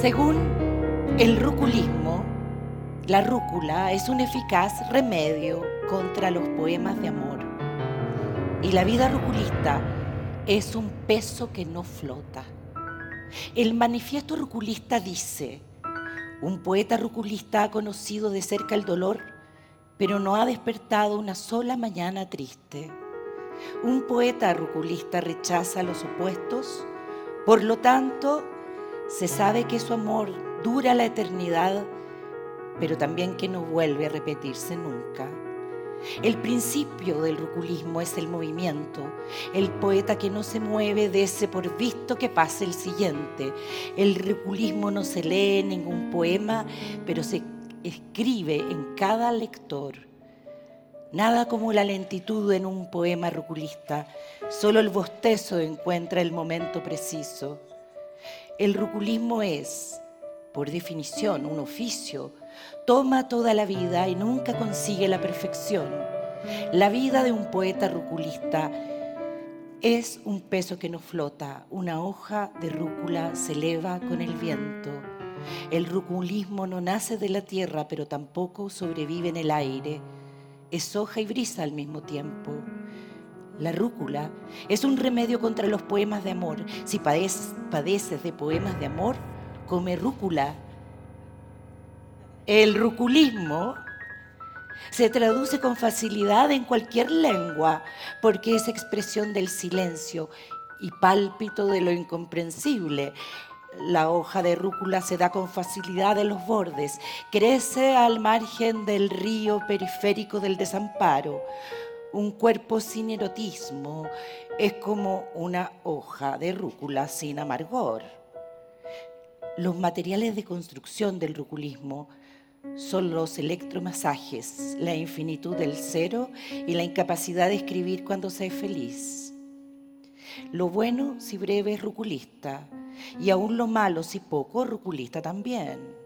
Según el ruculismo, la rúcula es un eficaz remedio contra los poemas de amor. Y la vida ruculista es un peso que no flota. El manifiesto ruculista dice, un poeta ruculista ha conocido de cerca el dolor, pero no ha despertado una sola mañana triste. Un poeta ruculista rechaza los opuestos, por lo tanto, se sabe que su amor dura la eternidad, pero también que no vuelve a repetirse nunca. El principio del ruculismo es el movimiento. El poeta que no se mueve dese por visto que pase el siguiente. El ruculismo no se lee en ningún poema, pero se escribe en cada lector. Nada como la lentitud en un poema ruculista. Solo el bostezo encuentra el momento preciso. El ruculismo es, por definición, un oficio toma toda la vida y nunca consigue la perfección. La vida de un poeta ruculista es un peso que no flota, una hoja de rúcula se eleva con el viento. El ruculismo no nace de la tierra, pero tampoco sobrevive en el aire. Es hoja y brisa al mismo tiempo. La rúcula es un remedio contra los poemas de amor. Si padeces, de poemas de amor, come rúcula el ruculismo se traduce con facilidad en cualquier lengua porque es expresión del silencio y pálpito de lo incomprensible. La hoja de rúcula se da con facilidad en los bordes, crece al margen del río periférico del desamparo. Un cuerpo sin erotismo es como una hoja de rúcula sin amargor. Los materiales de construcción del ruculismo son los electromasajes, la infinitud del cero y la incapacidad de escribir cuando se es feliz. Lo bueno, si breve, es ruculista, y aún lo malo, si poco, ruculista también.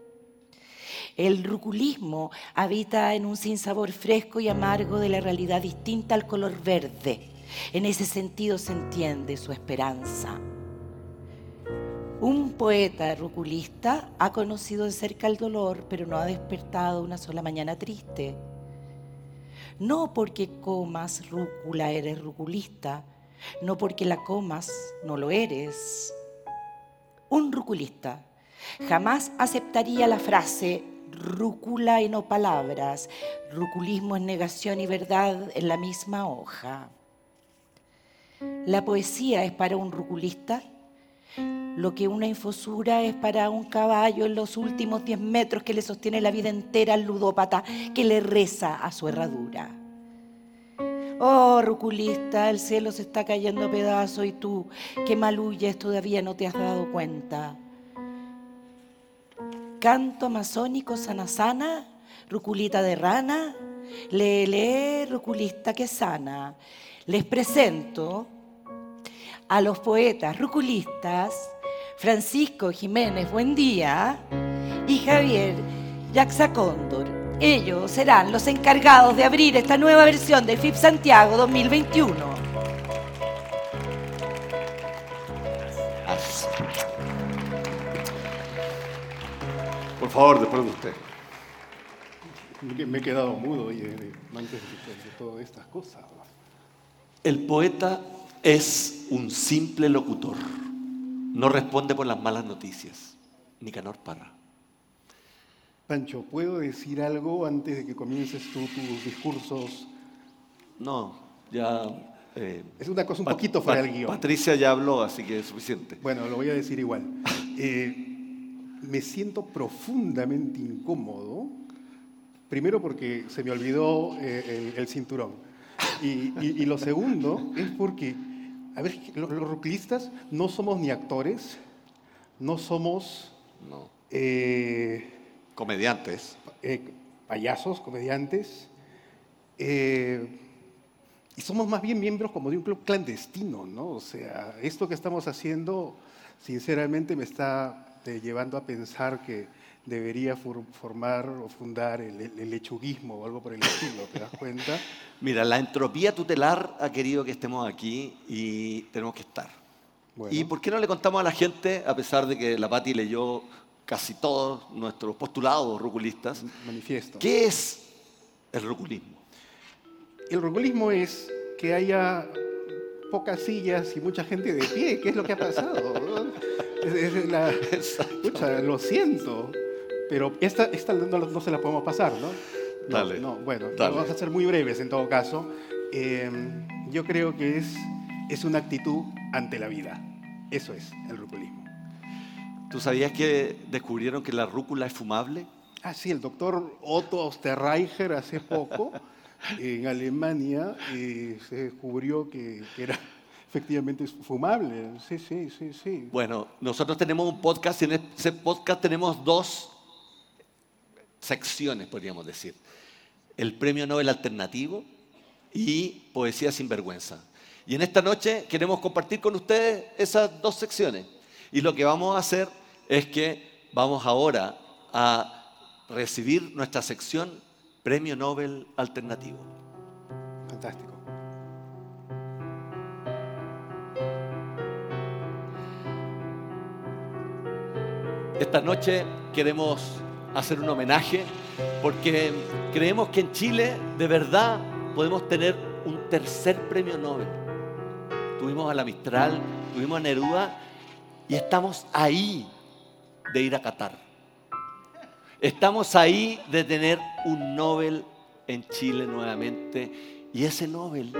El ruculismo habita en un sinsabor fresco y amargo de la realidad distinta al color verde. En ese sentido se entiende su esperanza. Un poeta ruculista ha conocido de cerca el dolor, pero no ha despertado una sola mañana triste. No porque comas rúcula eres ruculista, no porque la comas no lo eres. Un ruculista jamás aceptaría la frase rúcula y no palabras, ruculismo es negación y verdad en la misma hoja. La poesía es para un ruculista lo que una infosura es para un caballo en los últimos 10 metros que le sostiene la vida entera al ludópata que le reza a su herradura. Oh, ruculista, el cielo se está cayendo a pedazos y tú, que maluyes, todavía no te has dado cuenta. Canto amazónico sana sana, ruculita de rana, lee, ruculista que sana. Les presento a los poetas ruculistas Francisco Jiménez Buendía y Javier Yaxacóndor. Ellos serán los encargados de abrir esta nueva versión de FIP Santiago 2021. Por favor, después de usted. Me he quedado mudo oye, antes de todas estas cosas. El poeta es un simple locutor. No responde por las malas noticias. Nicanor Parra. Pancho, ¿puedo decir algo antes de que comiences tú tus discursos? No, ya... Eh, es una cosa un poquito fuera del guion. Patricia ya habló, así que es suficiente. Bueno, lo voy a decir igual. Eh, me siento profundamente incómodo, primero porque se me olvidó eh, el, cinturón. y, lo segundo es porque a ver, los, los no somos ni actores, no somos... Eh, comediantes. Eh, payasos, comediantes. Y somos más bien miembros como de un club clandestino, ¿no? O sea, esto que estamos haciendo, sinceramente, me está llevando a pensar que debería formar o fundar el, lechuguismo o algo por el estilo, ¿te das cuenta? Mira, la entropía tutelar ha querido que estemos aquí y tenemos que estar. ¿Y por qué no le contamos a la gente, a pesar de que la Pati leyó casi todos nuestros postulados ruculistas. Manifiesto. ¿Qué es el ruculismo? El roculismo es que haya pocas sillas y mucha gente de pie. ¿Qué es lo que ha pasado? Es- es la- Pucha, lo siento, pero esta, esta no, no se la podemos pasar, ¿no? No, Dale, No, bueno, dale. vamos a ser muy breves en todo caso. Eh, yo creo que es, es una actitud ante la vida. Eso es el ruculismo. ¿Tú sabías que descubrieron que la rúcula es fumable? Ah, sí, el doctor Otto Osterreicher hace poco en Alemania eh, se descubrió que, que era efectivamente fumable. Sí, sí, sí, sí. Bueno, nosotros tenemos un podcast y en ese podcast tenemos dos secciones, podríamos decir. El Premio Nobel Alternativo y Poesía sin Vergüenza. Y en esta noche queremos compartir con ustedes esas dos secciones. Y lo que vamos a hacer es que vamos ahora a recibir nuestra sección Premio Nobel Alternativo. Fantástico. Esta noche queremos hacer un homenaje porque creemos que en Chile de verdad podemos tener un tercer premio Nobel. Tuvimos a la Mistral, tuvimos a Neruda y estamos ahí de ir a Qatar. Estamos ahí de tener un Nobel en Chile nuevamente y ese Nobel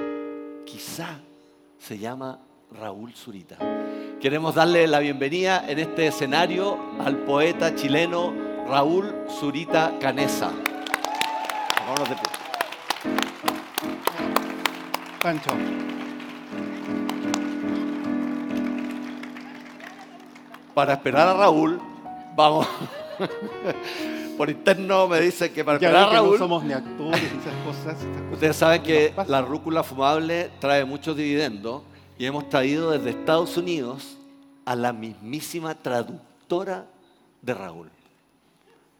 quizá se llama Raúl Zurita. Queremos darle la bienvenida en este escenario al poeta chileno Raúl Zurita Canesa. Pongámonos de. Pancho. Para esperar a Raúl, vamos. Por interno me dice que para Ya esperar a que no Raúl. somos ni actores ni esas cosas. estas cosas Ustedes saben que la rúcula fumable trae muchos dividendos y hemos traído desde Estados Unidos a la mismísima traductora de Raúl.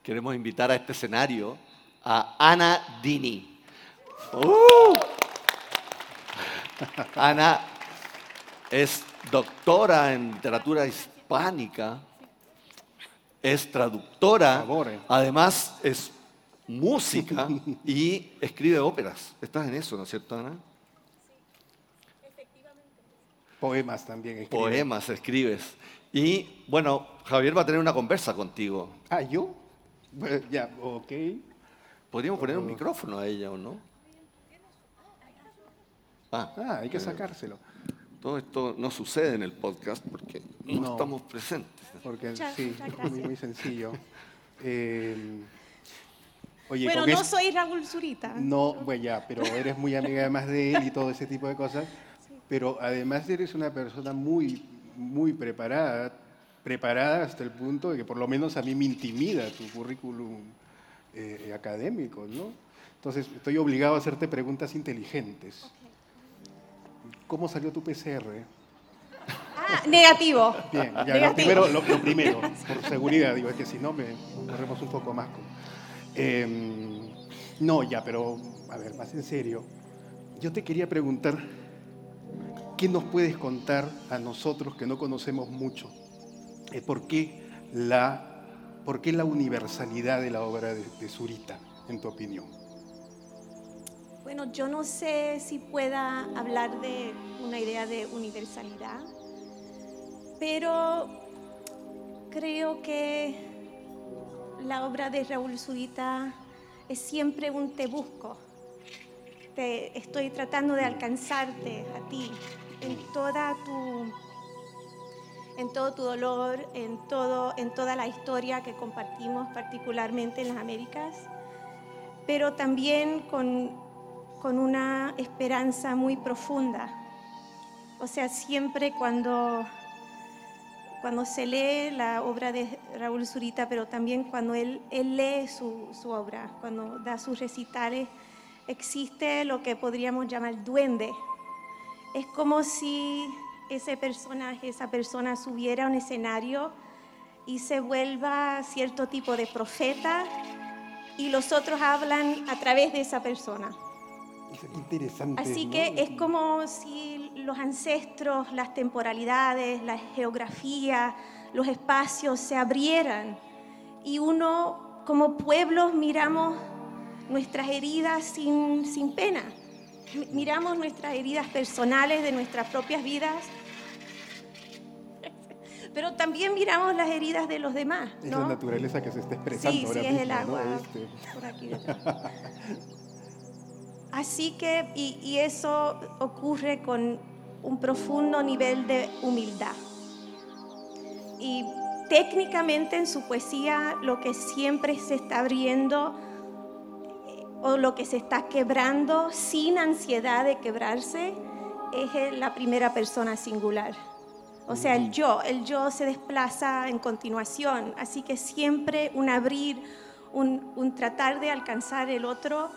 Queremos invitar a este escenario a Ana Dini. ¡Uh! Ana es doctora en literatura hispánica, es traductora, eh. además es música y escribe óperas. Estás en eso, ¿no es cierto, Ana? Poemas también. escribe. Poemas escribes. Y bueno, Javier va a tener una conversa contigo. Ah, ¿yo? Bueno, ya, ok. Podríamos poner un micrófono a ella o no. Ah, Ah, hay que sacárselo. todo esto no sucede en el podcast porque no, No. estamos presentes. Porque Muchas- sí, muchas muy, sencillo. Eh, oye, bueno, no es- soy Raúl Zurita. No, bueno, ya, pero eres muy amiga además de él y todo ese tipo de cosas. Pero además eres una persona muy, muy preparada, preparada hasta el punto de que por lo menos a mí me intimida tu currículum eh, académico, ¿no? Entonces estoy obligado a hacerte preguntas inteligentes. ¿Cómo salió tu PCR? Ah, negativo. Bien, ya, lo Negativo. primero, lo, lo primero, por seguridad, digo, es que si no me corremos un poco más. con- Em, no, ya, pero, a ver, más en serio, yo te quería preguntar, ¿qué nos puedes contar a nosotros que no conocemos mucho? Eh, ¿por, qué la, ¿Por qué la universalidad de la obra de, de Zurita, en tu opinión? Bueno, yo no sé si pueda hablar de una idea de universalidad, pero creo que la obra de Raúl Zurita es siempre un te busco. Te estoy tratando de alcanzarte a ti en toda tu en todo tu dolor, en todo en toda la historia que compartimos particularmente en las Américas, pero también con con una esperanza muy profunda. O sea, siempre cuando, cuando se lee la obra de Raúl Zurita, pero también cuando él, él lee su, su obra, cuando da sus recitales, existe lo que podríamos llamar duende. Es como si ese personaje, esa persona subiera a un escenario y se vuelva cierto tipo de profeta y los otros hablan a través de esa persona. Es interesante. Así ¿no? que es como si los ancestros, las temporalidades, la geografía, los espacios se abrieran y uno como pueblos miramos nuestras heridas sin, sin pena. Miramos nuestras heridas personales de nuestras propias vidas, pero también miramos las heridas de los demás. Es la naturaleza que se está expresando sí, ahora sí, mismo, es el agua. ¿no? Este, Por aquí detrás. Así que, y, y eso ocurre con un profundo nivel de humildad. Y técnicamente en su poesía lo que siempre se está abriendo o lo que se está quebrando sin ansiedad de quebrarse es la primera persona singular. O sea, el yo, el yo se desplaza en continuación, así que siempre un abrir, un, un tratar de alcanzar el otro,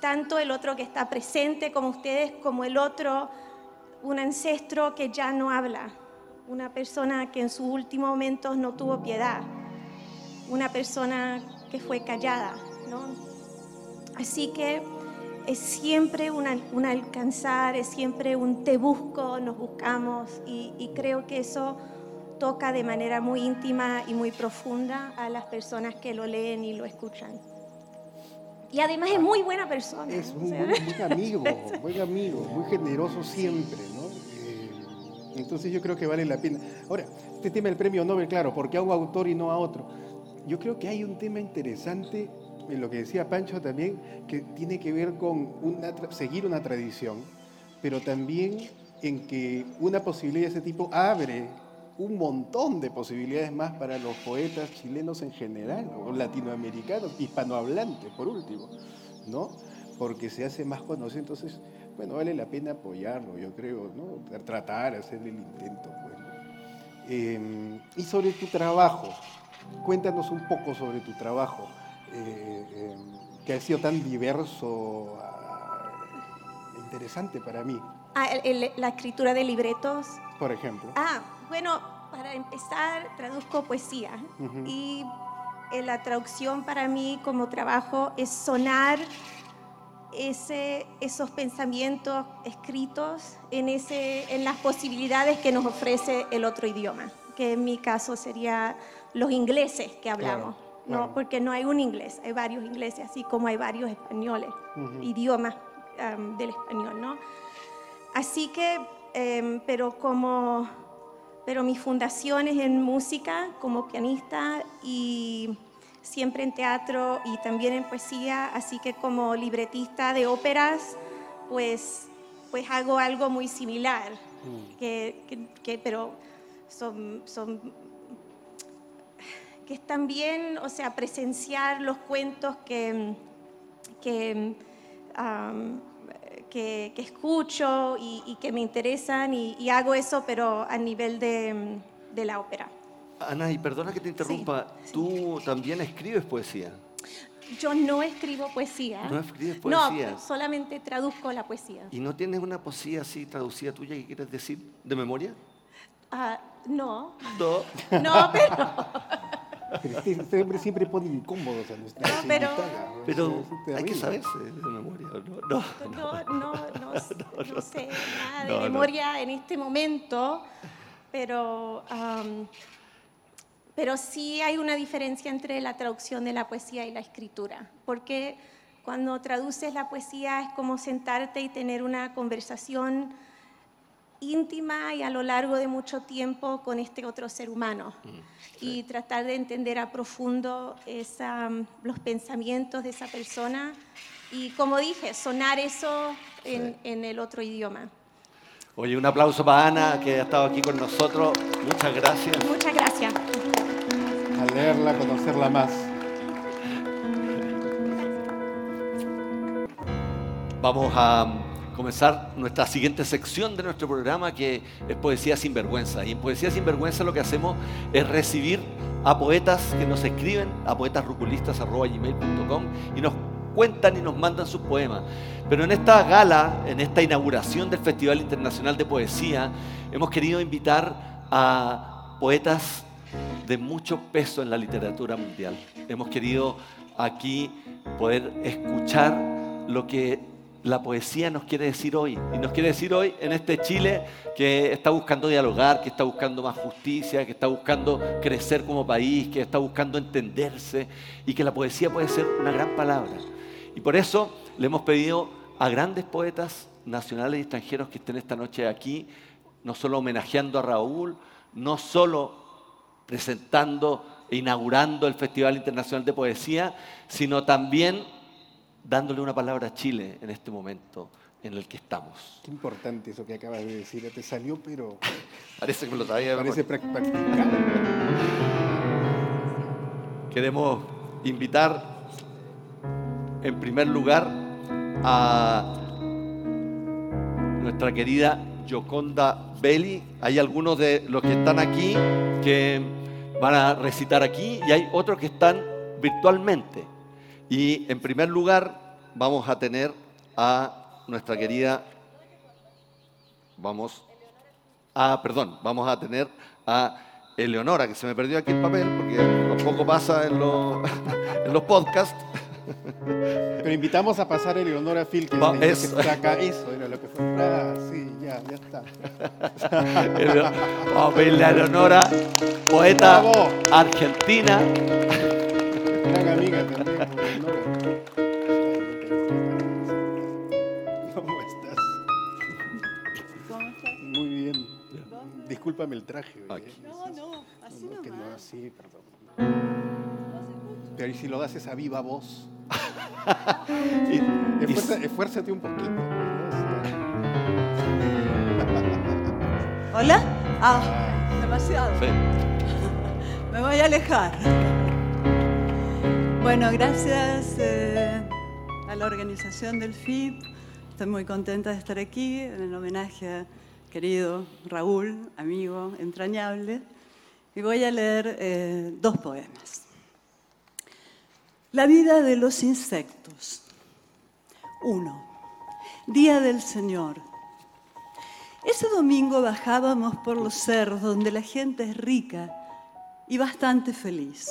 tanto el otro que está presente como ustedes, como el otro, un ancestro que ya no habla, una persona que en sus últimos momentos no tuvo piedad, una persona que fue callada, ¿no? Así que es siempre un, un alcanzar, es siempre un te busco, nos buscamos y, y creo que eso toca de manera muy íntima y muy profunda a las personas que lo leen y lo escuchan. Y además es muy buena persona. Es sea, buen, buen amigo, buen amigo, muy generoso siempre, ¿no? Eh, entonces yo creo que vale la pena. Ahora, este tema del premio Nobel, claro, ¿por qué a un autor y no a otro? Yo creo que hay un tema interesante en lo que decía Pancho también, que tiene que ver con una seguir una tradición, pero también en que una posibilidad de ese tipo abre un montón de posibilidades más para los poetas chilenos en general, o latinoamericanos, hispanohablantes, por último, ¿no? Porque se hace más conocido, entonces, bueno, vale la pena apoyarlo, yo creo, ¿no? Tratar, hacer el intento, pues. ¿no? Eh, y sobre tu trabajo, cuéntanos un poco sobre tu trabajo, eh, eh, que ha sido tan diverso, ah, interesante para mí, ah, el- la escritura de libretos. por ejemplo. Ah, bueno, para empezar, traduzco poesía. Y eh, la traducción para mí como trabajo es sonar ese, esos pensamientos escritos en, ese, en las posibilidades que nos ofrece el otro idioma, que en mi caso sería los ingleses que hablamos. Claro, ¿no? Porque no hay un inglés, hay varios ingleses, así como hay varios españoles, Ujú. idiomas del español, ¿no? Así que, em, pero como, pero mi fundación es en música como pianista y siempre en teatro y también en poesía, así que como libretista de óperas, pues, pues hago algo muy similar, que, que- que- pero son, son que es también, o sea, presenciar los cuentos que, que, am, que, que escucho y, y que me interesan y, y hago eso, pero a nivel de, de la ópera. Ana, y perdona que te interrumpa, sí. tú también escribes poesía. Yo no escribo poesía. ¿No escribes No, poesía? solamente traduzco la poesía. ¿Y no tienes una poesía así traducida tuya que quieres decir de memoria? Ah, no, No. no, pero, Pero este, este hombre siempre pone incómodos a nuestra No, pero- invitada, ¿no? Pero hay que saberse de memoria, ¿o ¿no? No. no, no, no, no sé nada de No, no. memoria en este momento, pero, pero sí hay una diferencia entre la traducción de la poesía y la escritura, porque cuando traduces la poesía es como sentarte y tener una conversación íntima y a lo largo de mucho tiempo con este otro ser humano y tratar de entender a profundo esa, los pensamientos de esa persona y como dije, sonar eso en, en el otro idioma. Oye, un aplauso para Ana, que ha estado aquí con nosotros. Muchas gracias. Muchas gracias. A leerla, a conocerla más. Vamos a mm, comenzar nuestra siguiente sección de nuestro programa que es Poesía sin Vergüenza. Y en Poesía sin Vergüenza lo que hacemos es recibir a poetas que nos escriben a poetasruculistas.com y nos cuentan y nos mandan sus poemas. Pero en esta gala, en esta inauguración del Festival Internacional de Poesía, hemos querido invitar a poetas de mucho peso en la literatura mundial. Hemos querido aquí poder escuchar lo que la poesía nos quiere decir hoy. Y nos quiere decir hoy en este Chile que está buscando dialogar, que está buscando más justicia, que está buscando crecer como país, que está buscando entenderse y que la poesía puede ser una gran palabra. Y por eso le hemos pedido a grandes poetas nacionales y extranjeros que estén esta noche aquí, no solo homenajeando a Raúl, no solo presentando e inaugurando el Festival Internacional de Poesía, sino también dándole una palabra a Chile en este momento en el que estamos. Qué importante eso que acabas de decir. Te salió, pero Parece que me lo sabía. parece memoria. prac- practicado. Queremos invitar en primer lugar a nuestra querida Yoconda Belli. Hay algunos de los que están aquí que van a recitar aquí y hay otros que están virtualmente. Y en primer lugar vamos a tener a nuestra querida, vamos, ah, perdón, vamos a tener a Eleonora, que se me perdió aquí el papel porque tampoco pasa en los, en los podcasts. Pero invitamos a pasar a Eleonora Phil, que, Va, es que está acá. Eso era lo que fue. Ah, sí, ya, ya está. Vamos a pedirle a Eleonora, poeta Bravo. argentina. Gran amiga también. ¿Cómo estás? ¿Cómo estás? Muy bien. Discúlpame el traje. Aquí. No, no, así No, que no, así, perdón. Pero ¿y si lo haces a viva voz? Y- esfuérzate un poquito. ¿no? ¿Hola? Ah, demasiado. sí. Me voy a alejar. Bueno, gracias eh, a la organización del FIP. Estoy muy contenta de estar aquí en el homenaje a querido Raúl, amigo entrañable. Y voy a leer eh, dos poemas. La vida de los insectos. Uno. Día del Señor. Ese domingo bajábamos por los cerros donde la gente es rica y bastante feliz.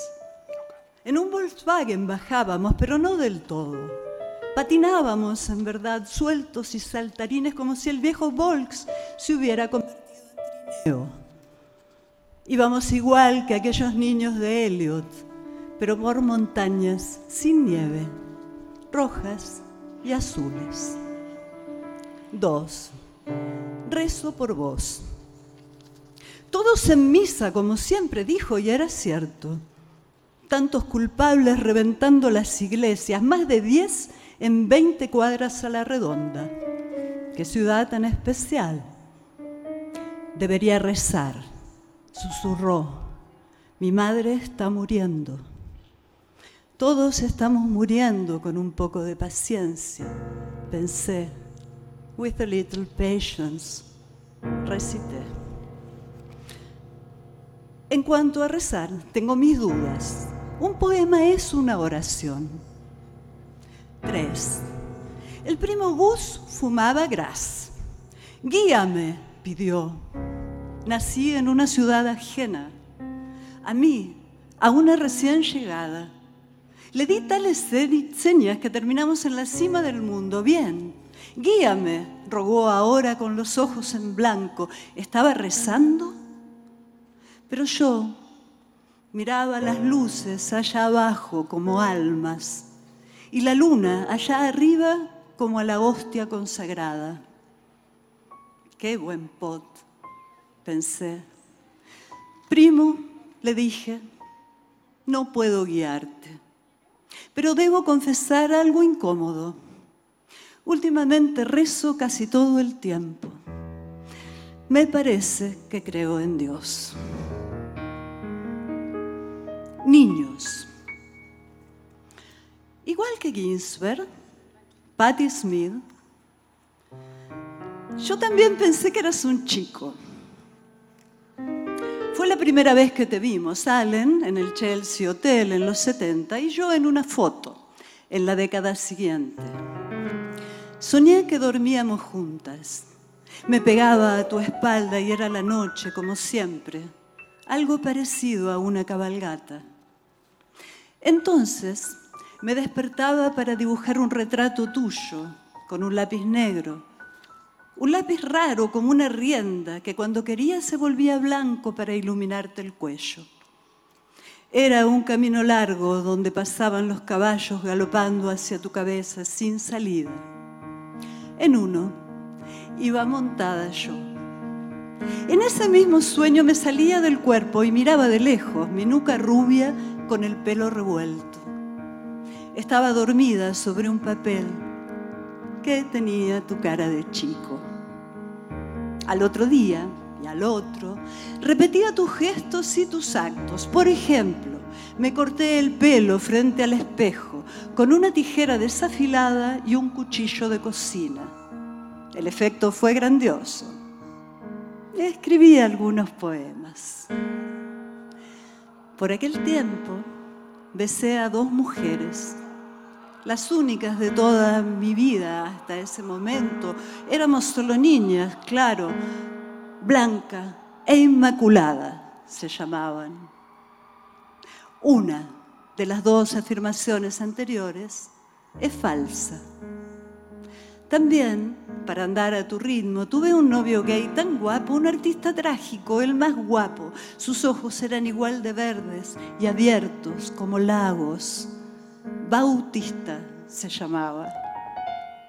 En un Volkswagen bajábamos, pero no del todo. Patinábamos, en verdad, sueltos y saltarines como si el viejo Volks se hubiera convertido en trineo. Íbamos igual que aquellos niños de Elliot, pero por montañas sin nieve, rojas y azules. Dos. Rezo por vos. Todos en misa, como siempre dijo, y era cierto. Tantos culpables reventando las iglesias, más de 10 en 20 cuadras a la redonda. Qué ciudad tan especial. Debería rezar, susurró. Mi madre está muriendo. Todos estamos muriendo con un poco de paciencia, pensé. With a little patience, recité. En cuanto a rezar, tengo mis dudas. Un poema es una oración. Tres. El primo Gus fumaba gras. Guíame, pidió. Nací en una ciudad ajena. A mí, a una recién llegada. Le di tales se- señas que terminamos en la cima del mundo. Bien, guíame, rogó ahora con los ojos en blanco. ¿Estaba rezando? Pero yo miraba las luces allá abajo como almas y la luna allá arriba como a la hostia consagrada. Qué buen pot, pensé. Primo, le dije, no puedo guiarte, pero debo confesar algo incómodo. Últimamente rezo casi todo el tiempo. Me parece que creo en Dios. Niños. Igual que Ginsberg, Patti Smith, yo también pensé que eras un chico. Fue la primera vez que te vimos, Allen, en el Chelsea Hotel en los 70 y yo en una foto en la década siguiente. Soñé que dormíamos juntas. Me pegaba a tu espalda y era la noche, como siempre, algo parecido a una cabalgata. Entonces me despertaba para dibujar un retrato tuyo, con un lápiz negro. Un lápiz raro como una rienda que cuando quería se volvía blanco para iluminarte el cuello. Era un camino largo donde pasaban los caballos galopando hacia tu cabeza sin salida. En uno iba montada yo. En ese mismo sueño me salía del cuerpo y miraba de lejos mi nuca rubia con el pelo revuelto. Estaba dormida sobre un papel que tenía tu cara de chico. Al otro día y al otro, repetía tus gestos y tus actos. Por ejemplo, me corté el pelo frente al espejo con una tijera desafilada y un cuchillo de cocina. El efecto fue grandioso. Escribí algunos poemas. Por aquel tiempo besé a dos mujeres las únicas de toda mi vida hasta ese momento. Éramos solo niñas, claro, Blanca e Inmaculada se llamaban. Una de las dos afirmaciones anteriores es falsa. También, para andar a tu ritmo, tuve un novio gay tan guapo, un artista trágico, el más guapo. Sus ojos eran igual de verdes y abiertos como lagos Bautista se llamaba,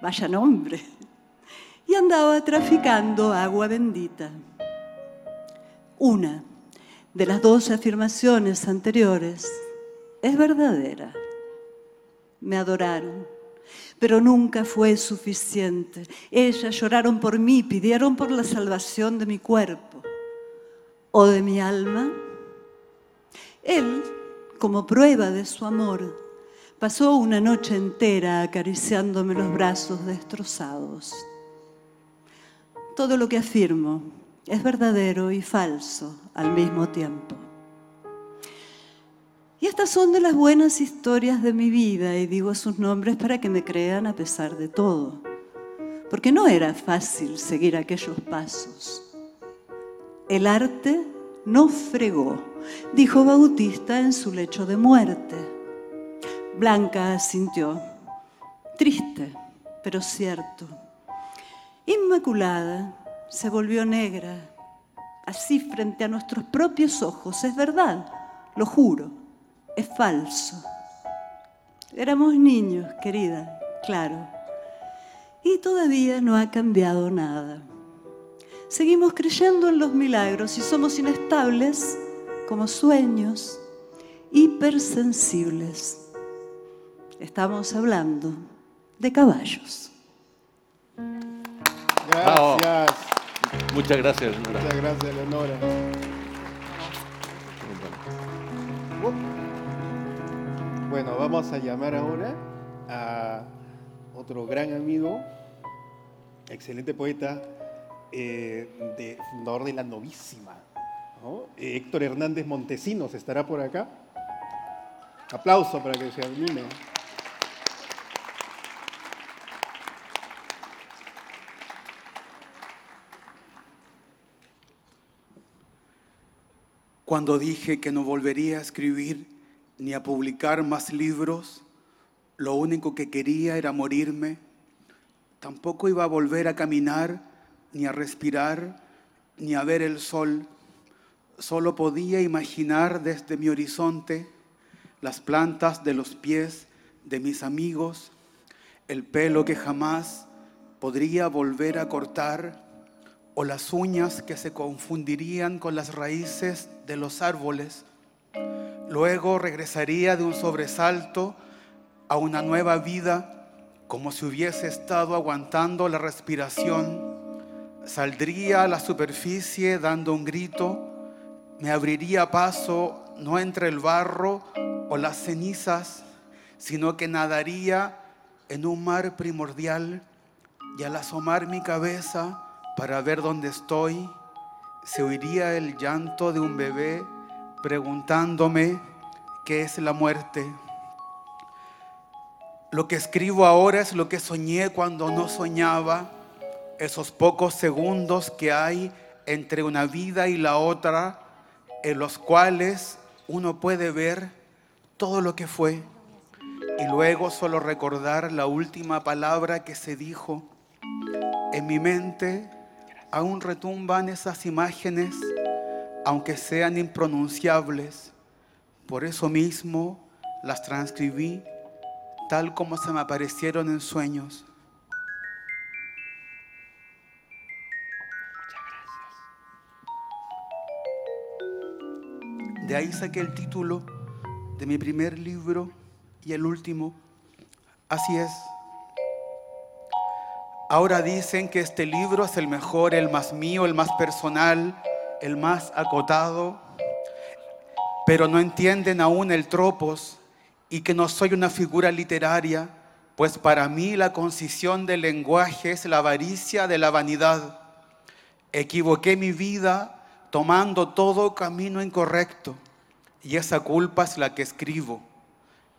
vaya nombre, y andaba traficando agua bendita. Una de las dos afirmaciones anteriores es verdadera. Me adoraron, pero nunca fue suficiente. Ellas lloraron por mí, pidieron por la salvación de mi cuerpo o de mi alma. Él, como prueba de su amor, Pasó una noche entera acariciándome los brazos destrozados. Todo lo que afirmo es verdadero y falso al mismo tiempo. Estas son de las buenas historias de mi vida y digo sus nombres para que me crean a pesar de todo. Porque no era fácil seguir aquellos pasos. El arte no fregó, dijo Bautista en su lecho de muerte. Blanca sintió, triste, pero cierto. Inmaculada se volvió negra, así frente a nuestros propios ojos. Es verdad, lo juro, es falso. Éramos niños, querida, claro. Y todavía no ha cambiado nada. Seguimos creyendo en los milagros y somos inestables como sueños, hipersensibles Estamos hablando de caballos. Gracias. Muchas gracias, Leonora. Muchas gracias, Leonora. Bueno, vamos a llamar ahora a otro gran amigo, excelente poeta, eh, fundador de La Novísima. Eh, Héctor Hernández Montesinos estará por acá. Aplauso para que se anime. Cuando dije que no volvería a escribir ni a publicar más libros, lo único que quería era morirme. Tampoco iba a volver a caminar, ni a respirar, ni a ver el sol. Solo podía imaginar desde mi horizonte las plantas de los pies de mis amigos, el pelo que jamás podría volver a cortar o las uñas que se confundirían con las raíces de los árboles. Luego regresaría de un sobresalto a una nueva vida como si hubiese estado aguantando la respiración. Saldría a la superficie dando un grito, me abriría paso no entre el barro o las cenizas, sino que nadaría en un mar primordial y al asomar mi cabeza, para ver dónde estoy, se oiría el llanto de un bebé preguntándome qué es la muerte. Lo que escribo ahora es lo que soñé cuando no soñaba, esos pocos segundos que hay entre una vida y la otra, en los cuales uno puede ver todo lo que fue. y luego solo recordar la última palabra que se dijo. En mi mente aún retumban esas imágenes, aunque sean impronunciables. Por eso mismo las transcribí tal como se me aparecieron en sueños. De ahí saqué el título de mi primer libro y el último. Así es. Ahora dicen que este libro es el mejor, el más mío, el más personal, el más acotado, pero no entienden aún el tropos y que no soy una figura literaria, pues para mí la concisión del lenguaje es la avaricia de la vanidad. Equivoqué mi vida tomando todo camino incorrecto y esa culpa es la que escribo.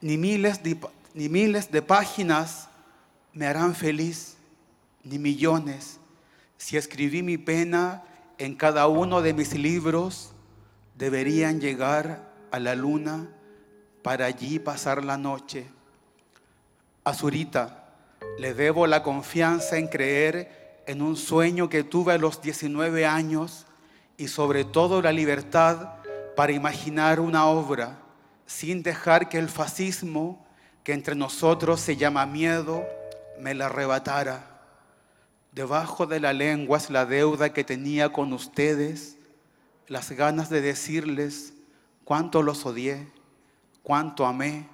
Ni miles de, ni miles de páginas me harán feliz, ni millones. Si escribí mi pena en cada uno de mis libros, deberían llegar a la luna para allí pasar la noche. A Zurita le debo la confianza en creer en un sueño que tuve a los 19 años y sobre todo la libertad para imaginar una obra sin dejar que el fascismo que entre nosotros se llama miedo me la arrebatara. Debajo de la lengua es la deuda que tenía con ustedes, las ganas de decirles cuánto los odié, cuánto amé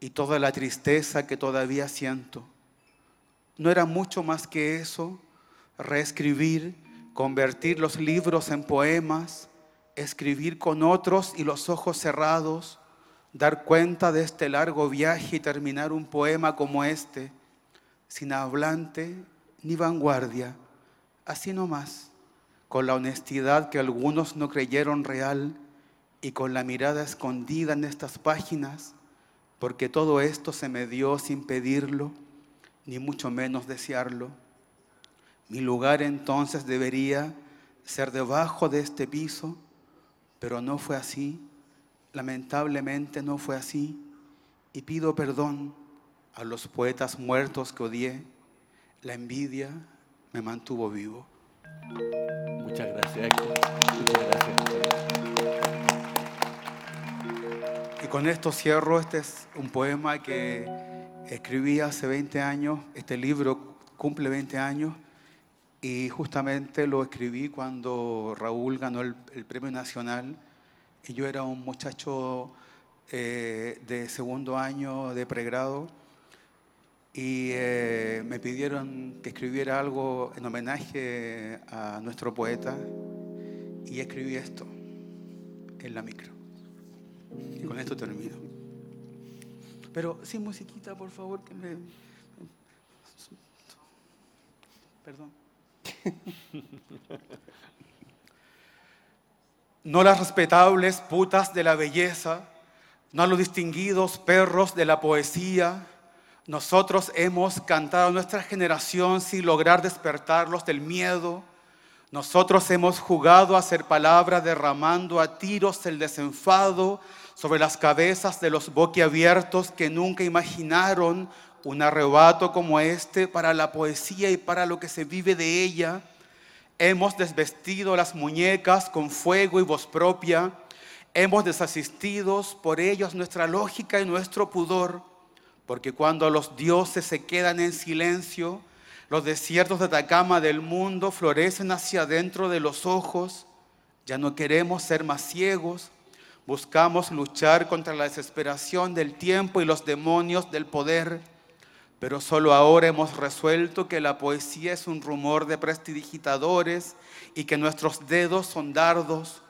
y toda la tristeza que todavía siento. No era mucho más que eso, reescribir convertir los libros en poemas, escribir con otros y los ojos cerrados, dar cuenta de este largo viaje y terminar un poema como este, sin hablante ni vanguardia, así nomás, con la honestidad que algunos no creyeron real y con la mirada escondida en estas páginas, porque todo esto se me dio sin pedirlo, ni mucho menos desearlo. Mi lugar entonces debería ser debajo de este piso, pero no fue así. Lamentablemente no fue así. Y pido perdón a los poetas muertos que odié. La envidia me mantuvo vivo. Muchas gracias, Héctor. Muchas gracias. Y con esto cierro. Este es un poema que escribí hace 20 años. Este libro cumple 20 años. Y justamente lo escribí cuando Raúl ganó el, Premio Nacional. Y yo era un muchacho eh, de segundo año de pregrado. Y eh, me pidieron que escribiera algo en homenaje a nuestro poeta. Y escribí esto en la micro. Y con esto termino. Pero sin musiquita, por favor, que me... Perdón. No las respetables putas de la belleza, no los distinguidos perros de la poesía. Nosotros hemos cantado a nuestra generación sin lograr despertarlos del miedo. Nosotros hemos jugado a hacer palabras derramando a tiros el desenfado sobre las cabezas de los boquiabiertos que nunca imaginaron un arrebato como este para la poesía y para lo que se vive de ella. Hemos desvestido las muñecas con fuego y voz propia. Hemos desasistido por ellos nuestra lógica y nuestro pudor. Porque cuando los dioses se quedan en silencio, los desiertos de Atacama del mundo florecen hacia adentro de los ojos. Ya no queremos ser más ciegos. Buscamos luchar contra la desesperación del tiempo y los demonios del poder. Pero solo ahora hemos resuelto que la poesía es un rumor de prestidigitadores y que nuestros dedos son dardos.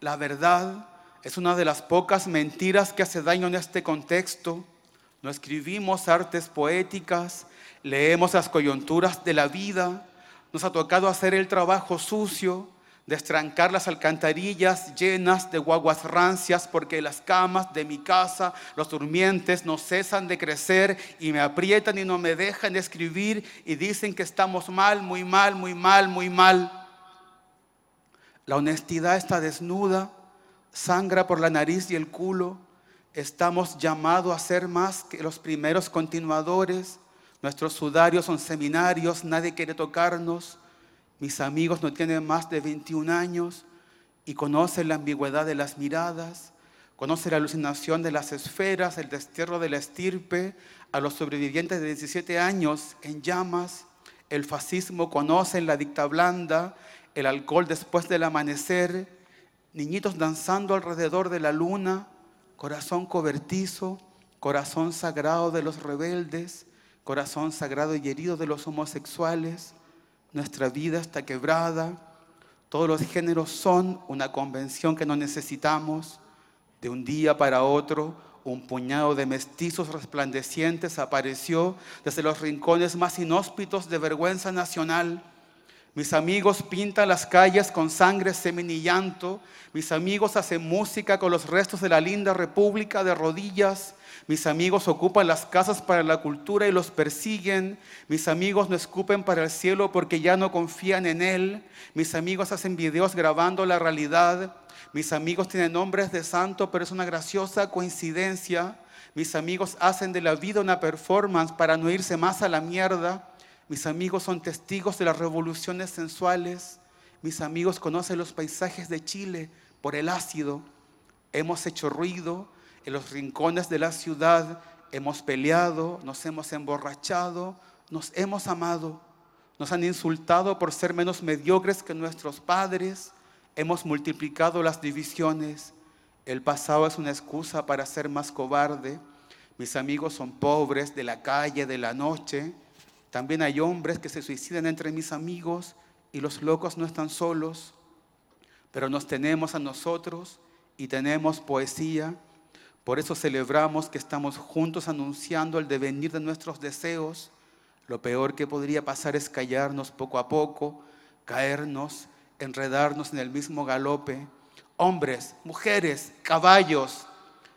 La verdad es una de las pocas mentiras que hace daño en este contexto. No escribimos artes poéticas, leemos las coyunturas de la vida, nos ha tocado hacer el trabajo sucio, destrancar las alcantarillas llenas de guaguas rancias, porque las camas de mi casa, los durmientes no cesan de crecer y me aprietan y no me dejan escribir y dicen que estamos mal, muy mal, muy mal, muy mal. La honestidad está desnuda, sangra por la nariz y el culo, Estamos llamados a ser más que los primeros continuadores. Nuestros sudarios son seminarios, nadie quiere tocarnos. Mis amigos no tienen más de 21 años y conocen la ambigüedad de las miradas, conocen la alucinación de las esferas, el destierro de la estirpe, a los sobrevivientes de 17 años en llamas. El fascismo conocen la dicta blanda, el alcohol después del amanecer, niñitos danzando alrededor de la luna, corazón cobertizo, corazón sagrado de los rebeldes, corazón sagrado y herido de los homosexuales. Nuestra vida está quebrada. Todos los géneros son una convención que no necesitamos. De un día para otro, un puñado de mestizos resplandecientes apareció desde los rincones más inhóspitos de vergüenza nacional mis amigos pintan las calles con sangre, semen y llanto. Mis amigos hacen música con los restos de la linda república de rodillas. Mis amigos ocupan las casas para la cultura y los persiguen. Mis amigos no escupen para el cielo porque ya no confían en él. Mis amigos hacen videos grabando la realidad. Mis amigos tienen nombres de santo, pero es una graciosa coincidencia. Mis amigos hacen de la vida una performance para no irse más a la mierda. Mis amigos son testigos de las revoluciones sensuales. Mis amigos conocen los paisajes de Chile por el ácido. Hemos hecho ruido en los rincones de la ciudad. Hemos peleado, nos hemos emborrachado, nos hemos amado. Nos han insultado por ser menos mediocres que nuestros padres. Hemos multiplicado las divisiones. El pasado es una excusa para ser más cobarde. Mis amigos son pobres de la calle, de la noche. También hay hombres que se suicidan entre mis amigos y los locos no están solos, pero nos tenemos a nosotros y tenemos poesía. Por eso celebramos que estamos juntos anunciando el devenir de nuestros deseos. Lo peor que podría pasar es callarnos poco a poco, caernos, enredarnos en el mismo galope. Hombres, mujeres, caballos,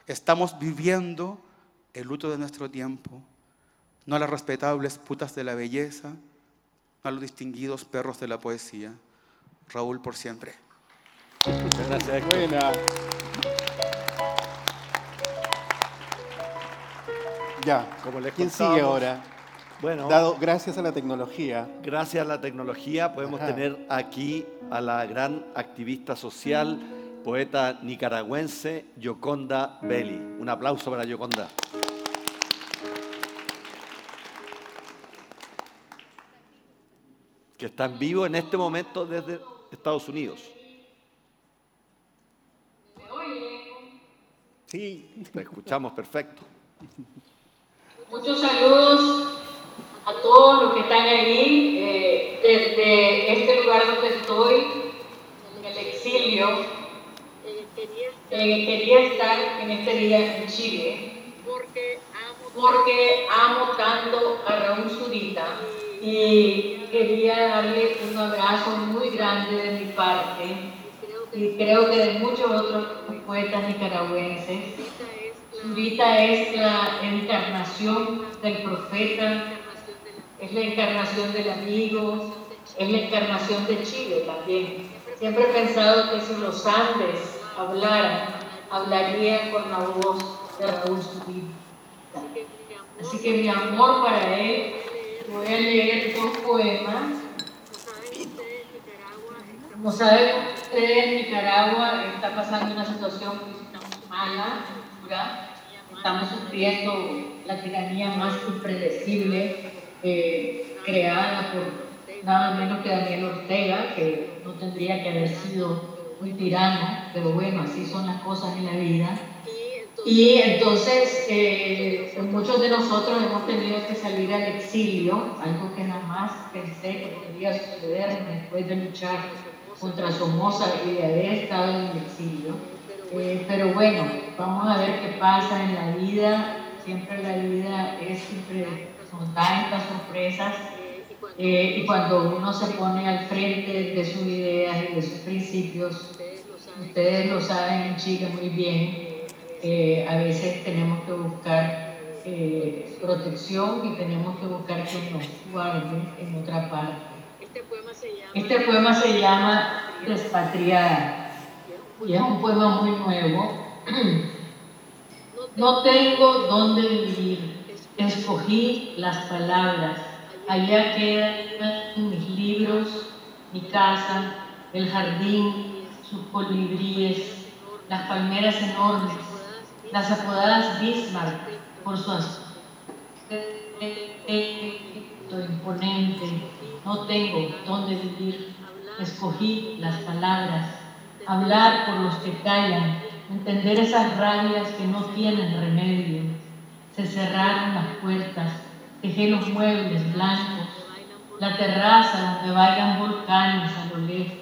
estamos viviendo el luto de nuestro tiempo no a las respetables putas de la belleza, no a los distinguidos perros de la poesía. Raúl por siempre. Gracias, Buena. Ya, Como les ¿quién sigue ahora? Bueno, Dado, gracias a la tecnología. gracias a la tecnología podemos Ajá. tener aquí a la gran activista social, poeta nicaragüense, Yoconda Belli. Un aplauso para Yoconda. Que está en vivo en este momento desde Estados Unidos. Sí. Te escuchamos perfecto. Muchos saludos a todos los que están ahí, eh, desde este lugar donde estoy, en el exilio. Eh, quería estar en este día en Chile porque amo tanto a Raúl Zurita y quería darle un abrazo muy grande de mi parte y creo que de muchos otros poetas nicaragüenses. Zurita es la encarnación del profeta, es la encarnación del amigo, es la encarnación de Chile también. Siempre he pensado que si los Andes hablaran, hablarían con la voz de Raúl Zurita. Así que mi amor para él, voy a leer dos poemas. Como saben ustedes, Nicaragua está pasando una situación mala, dura. Estamos sufriendo la tiranía más impredecible eh, creada por nada menos que Daniel Ortega, que no tendría que haber sido muy tirano, pero bueno, así son las cosas en la vida. Y entonces eh, muchos de nosotros hemos tenido que salir al exilio, algo que jamás pensé que podría suceder después de luchar contra Somoza y de haber estado en el exilio. Eh, pero bueno, vamos a ver qué pasa en la vida. Siempre la vida es siempre nos da estas sorpresas. Eh, y cuando uno se pone al frente de sus ideas y de sus principios, ustedes lo saben en Chile muy bien, eh, a veces tenemos que buscar eh, protección y tenemos que buscar que nos guarden en otra parte. Este poema se llama Despatriada y es un poema muy nuevo. No tengo dónde vivir. Escogí las palabras. Allá quedan mis libros, mi casa, el jardín, sus colibríes, las palmeras enormes, las apodadas Bismarck por su aspecto imponente. No tengo dónde vivir. Escogí las palabras. Hablar por los que callan, entender esas rabias que no tienen remedio. Se cerraron las puertas, dejé los muebles blancos, la terraza donde bailan volcanes a lo lejos,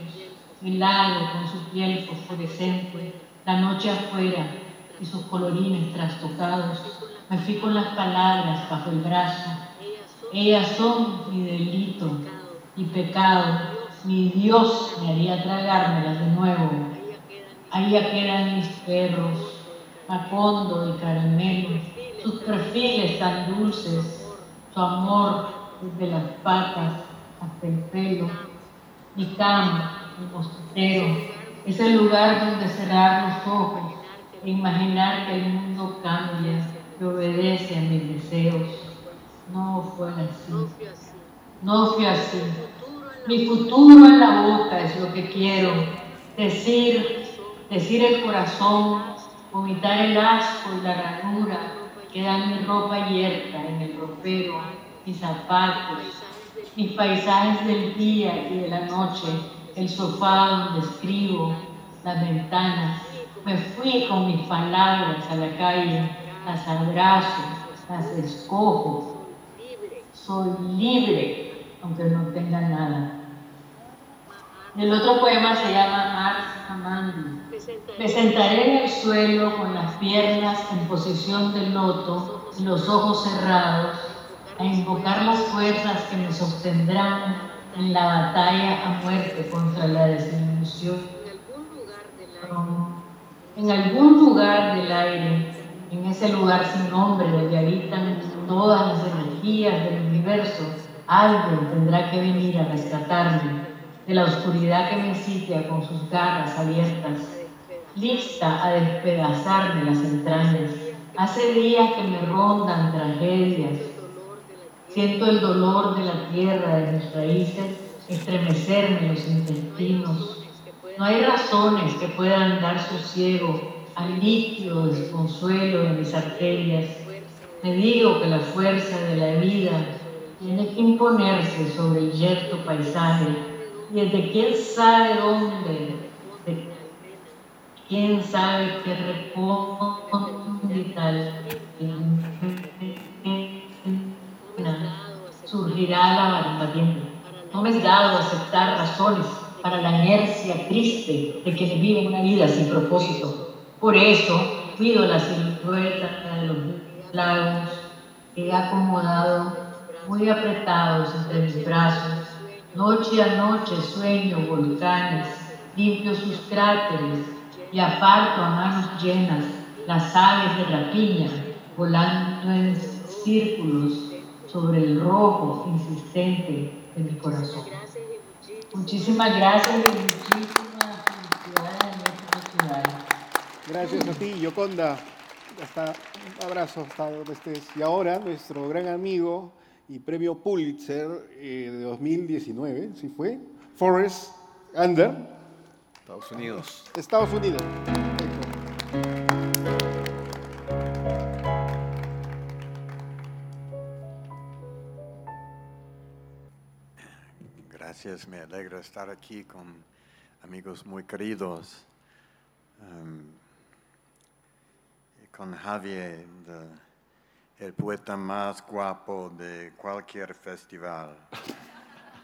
el lago con su piel fosforescente, la noche afuera y sus colorines trastocados. Me fui con las palabras bajo el brazo. Ellas son mi delito y pecado. Mi Dios me haría tragármelas de nuevo. Ya quedan mis perros, Macondo y Caramelo, sus perfiles tan dulces, su amor desde las patas hasta el pelo, mi cama, mi mosquitero, es el lugar donde cerrar los ojos imaginar que el mundo cambia, que obedece a mis deseos. No fue así. No fue así. Mi futuro en la boca es lo que quiero. Decir, decir el corazón, vomitar el asco y la ranura, queda mi ropa yerta en el ropero, mis zapatos, mis paisajes del día y de la noche, el sofá donde escribo, las ventanas. Me fui con mis palabras a la calle, las abrazo, las escojo. Soy libre, aunque no tenga nada. El otro poema se llama Ars Amandi. Me sentaré en el suelo con las piernas en posición de loto y los ojos cerrados a invocar las fuerzas que me sostendrán en la batalla a muerte contra la desilusión. En algún lugar del aire, en ese lugar sin nombre donde habitan todas las energías del universo, alguien tendrá que venir a rescatarme de la oscuridad que me sitia con sus garras abiertas, lista a despedazarme las entrañas. Hace días que me rondan tragedias, Siento el dolor de la tierra, de mis raíces, estremecerme los intestinos. No hay razones que puedan dar sosiego al líquido desconsuelo de mis arterias. Me digo que la fuerza de la vida tiene que imponerse sobre el yerto paisaje y desde quién sabe dónde, de quién sabe qué recóndita surgirá la barbarie. No me es dado aceptar razones para la inercia triste de quienes viven una vida sin propósito. Por eso cuido la silueta de los lagos que he acomodado muy apretados entre mis brazos. Noche a noche sueño volcanes, limpio sus cráteres y aparto a manos llenas las aves de rapiña volando en círculos sobre el rojo insistente de mi corazón. Muchísimas gracias y muchísimas felicidades. Gracias a ti, Yoconda. Hasta un abrazo hasta donde estés. Y ahora nuestro gran amigo y premio Pulitzer eh, de 2019, ¿sí fue? Forrest Under. Estados Unidos. Estados Unidos. Gracias, me alegra estar aquí con amigos muy queridos. Y con Javier, el poeta más guapo de cualquier festival.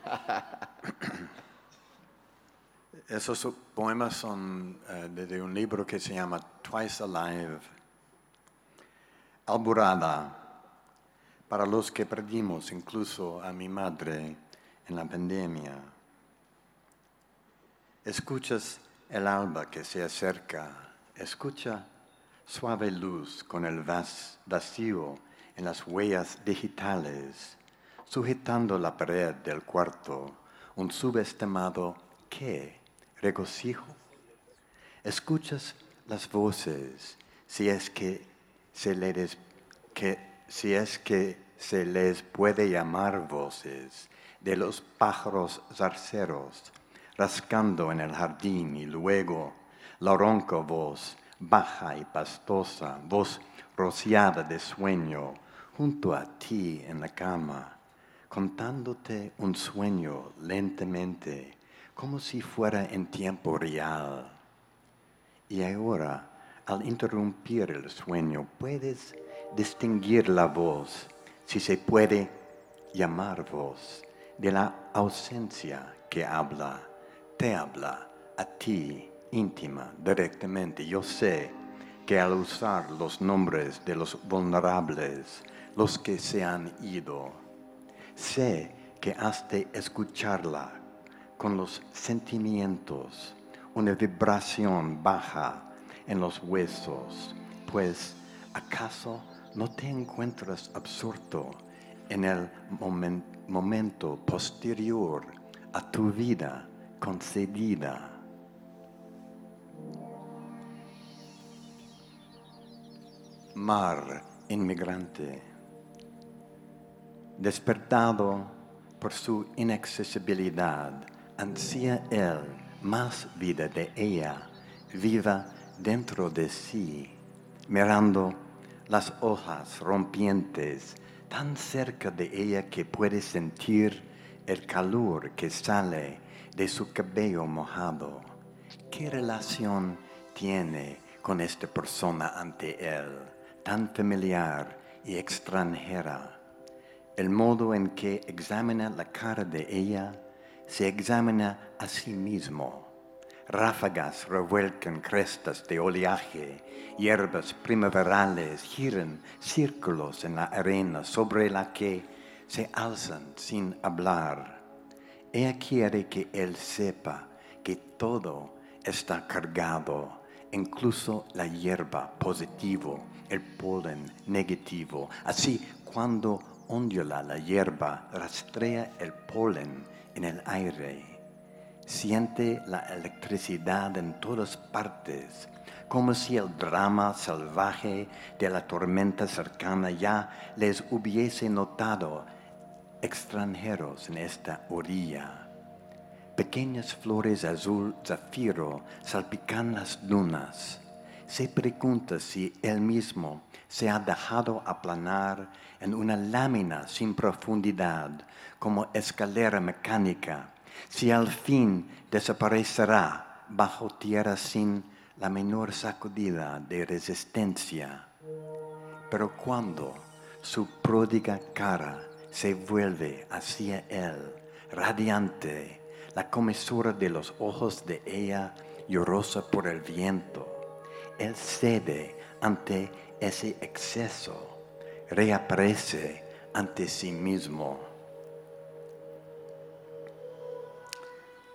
Esos poemas son eh, de, un libro que se llama Twice Alive. Alborada, para los que perdimos incluso a mi madre en la pandemia. Escuchas el alba que se acerca, escucha suave luz con el vas- vacío en las huellas digitales, sujetando la pared del cuarto, un subestimado qué, regocijo. Escuchas las voces, si es que se les, que, si es que se les puede llamar voces de los pájaros zarceros, rascando en el jardín y luego la ronca voz, baja y pastosa, voz rociada de sueño, junto a ti en la cama, contándote un sueño lentamente, como si fuera en tiempo real. Y ahora, al interrumpir el sueño, puedes distinguir la voz, si se puede llamar voz, de la ausencia que habla, te habla a ti íntima, directamente. Yo sé que al usar los nombres de los vulnerables, los que se han ido, sé que has de escucharla con los sentimientos, una vibración baja en los huesos, pues acaso no te encuentras absorto en el momento posterior a tu vida concedida. Mar inmigrante, despertado por su inaccesibilidad, ansía él más vida de ella, viva dentro de sí, mirando las hojas rompientes tan cerca de ella que puede sentir el calor que sale de su cabello mojado. ¿Qué relación tiene con esta persona ante él, tan familiar y extranjera? El modo en que examina la cara de ella, se examina a sí mismo Ráfagas revuelcan crestas de oleaje, hierbas primaverales giran círculos en la arena sobre la que se alzan sin hablar. Ella quiere que él sepa que todo está cargado, incluso la hierba positivo, el polen negativo. Así, cuando ondula la hierba, rastrea el polen en el aire siente la electricidad en todas partes, como si el drama salvaje de la tormenta cercana ya les hubiese notado extranjeros en esta orilla. Pequeñas flores azul zafiro salpican las dunas. Se pregunta si él mismo se ha dejado aplanar en una lámina sin profundidad, como escalera mecánica si al fin desaparecerá bajo tierra sin la menor sacudida de resistencia. Pero cuando su pródiga cara se vuelve hacia él, radiante, la comisura de los ojos de ella llorosa por el viento, él cede ante ese exceso, reaparece ante sí mismo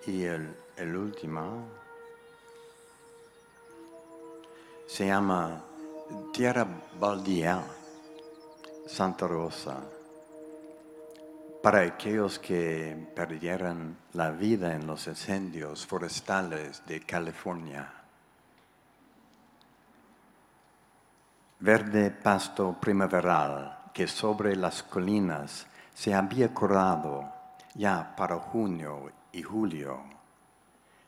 Y el, último se llama Tierra Baldía, Santa Rosa, para aquellos que perdieran la vida en los incendios forestales de California. Verde pasto primaveral que sobre las colinas se había corrado ya para junio y julio.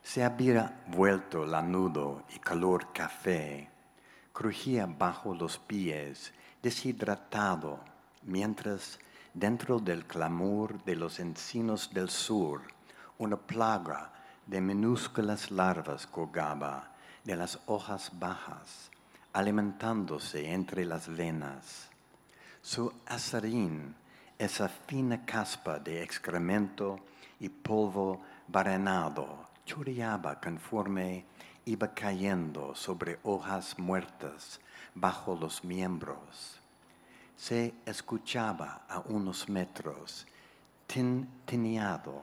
Se había vuelto lanudo y calor café, crujía bajo los pies, deshidratado, mientras dentro del clamor de los encinos del sur, una plaga de minúsculas larvas colgaba de las hojas bajas, alimentándose entre las venas. Su azarín, esa fina caspa de excremento, y polvo barenado chorreaba conforme iba cayendo sobre hojas muertas bajo los miembros. Se escuchaba a unos metros, tintineado.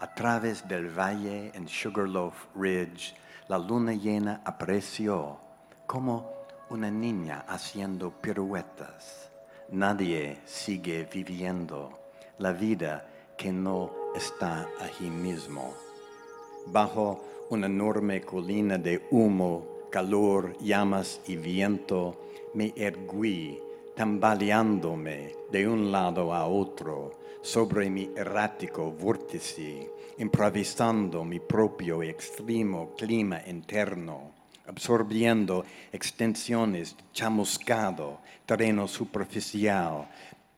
A través del valle en Sugarloaf Ridge, la luna llena apareció como una niña haciendo piruetas. Nadie sigue viviendo la vida que no está allí mismo. Bajo una enorme colina de humo calor, llamas y viento, me erguí, tambaleándome de un lado a otro sobre mi errático vórtice, improvisando mi propio extremo clima interno, absorbiendo extensiones chamuscado, terreno superficial,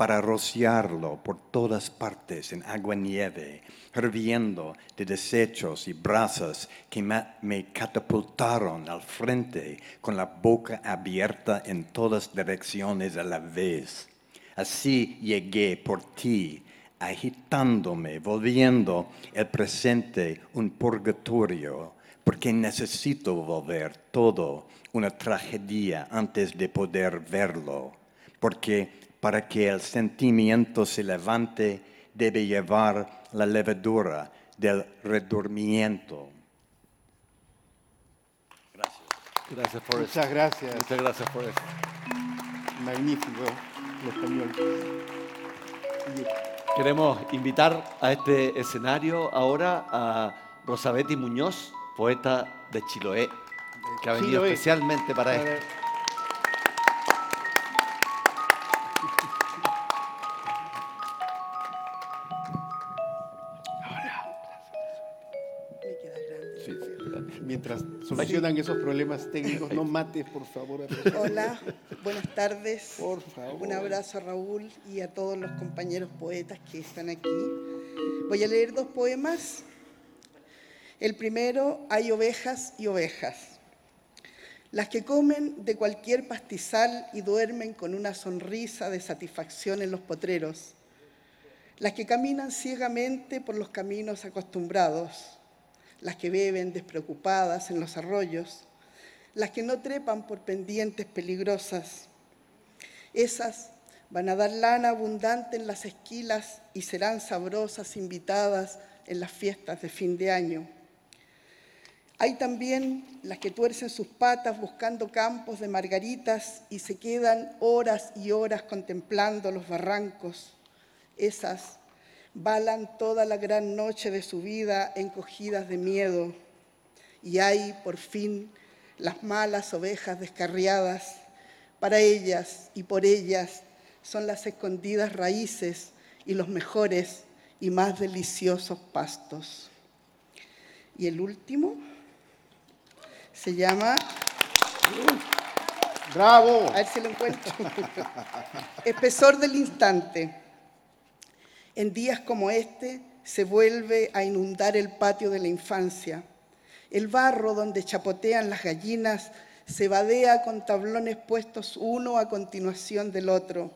para rociarlo por todas partes en agua nieve, hirviendo de desechos y brasas que me catapultaron al frente con la boca abierta en todas direcciones a la vez. Así llegué por ti, agitándome, volviendo el presente un purgatorio, porque necesito volver todo una tragedia antes de poder verlo, porque para que el sentimiento se levante debe llevar la levadura del redormimiento. Gracias, Forrest. Muchas gracias. Muchas gracias, Forrest. Magnífico el español. Queremos invitar a este escenario ahora a Rosabeti Muñoz, poeta de Chiloé, que ha venido Chiloé. especialmente para esto. Solucionan esos problemas técnicos, no mates, por favor. a Hola, buenas tardes. Por favor. Un abrazo a Raúl y a todos los compañeros poetas que están aquí. Voy a leer dos poemas. El primero, Hay ovejas y ovejas. Las que comen de cualquier pastizal y duermen con una sonrisa de satisfacción en los potreros. Las que caminan ciegamente por los caminos acostumbrados. Las que beben despreocupadas en los arroyos. Las que no trepan por pendientes peligrosas. Esas van a dar lana abundante en las esquilas y serán sabrosas invitadas en las fiestas de fin de año. Hay también las que tuercen sus patas buscando campos de margaritas y se quedan horas y horas contemplando los barrancos. Esas balan toda la gran noche de su vida encogidas de miedo. Y hay, por fin, las malas ovejas descarriadas. Para ellas y por ellas son las escondidas raíces y los mejores y más deliciosos pastos. Y el último se llama... ¡Bravo! A ver si lo encuentro. Espesor del instante. En días como este se vuelve a inundar el patio de la infancia. El barro donde chapotean las gallinas se vadea con tablones puestos uno a continuación del otro.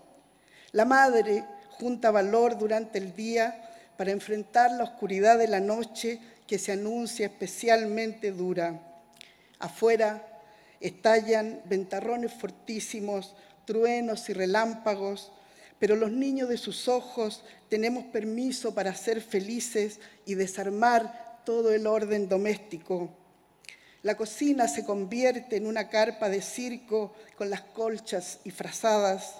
La madre junta valor durante el día para enfrentar la oscuridad de la noche que se anuncia especialmente dura. Afuera estallan ventarrones fortísimos, truenos y relámpagos, pero los niños de sus ojos tenemos permiso para ser felices y desarmar todo el orden doméstico. La cocina se convierte en una carpa de circo con las colchas y frazadas.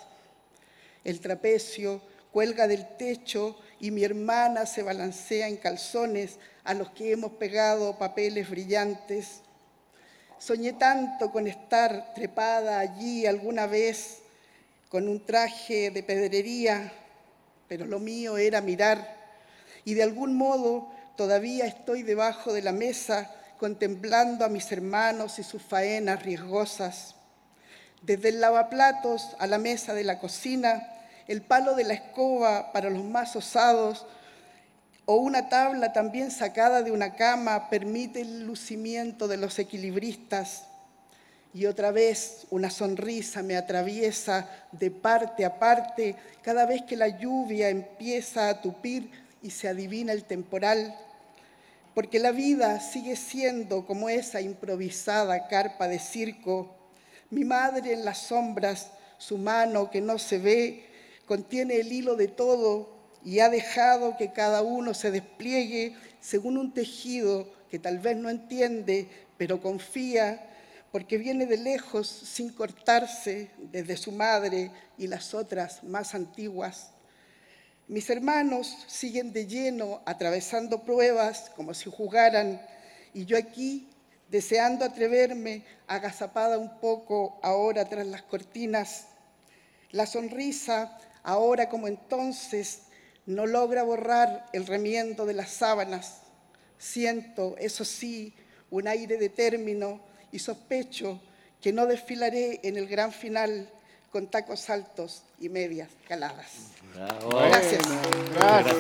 El trapecio cuelga del techo y mi hermana se balancea en calzones a los que hemos pegado papeles brillantes. Soñé tanto con estar trepada allí alguna vez con un traje de pedrería, pero lo mío era mirar y de algún modo todavía estoy debajo de la mesa contemplando a mis hermanos y sus faenas riesgosas. Desde el lavaplatos a la mesa de la cocina, el palo de la escoba para los más osados o una tabla también sacada de una cama permite el lucimiento de los equilibristas. Y otra vez una sonrisa me atraviesa de parte a parte cada vez que la lluvia empieza a tupir y se adivina el temporal. Porque la vida sigue siendo como esa improvisada carpa de circo. Mi madre en las sombras, su mano que no se ve, contiene el hilo de todo y ha dejado que cada uno se despliegue según un tejido que tal vez no entiende, pero confía, porque viene de lejos sin cortarse desde su madre y las otras más antiguas. Mis hermanos siguen de lleno atravesando pruebas como si jugaran y yo aquí deseando atreverme, agazapada un poco ahora tras las cortinas. La sonrisa, ahora como entonces, no logra borrar el remiendo de las sábanas. Siento, eso sí, un aire de término y sospecho que no desfilaré en el gran final con tacos altos y medias caladas. Gracias. gracias.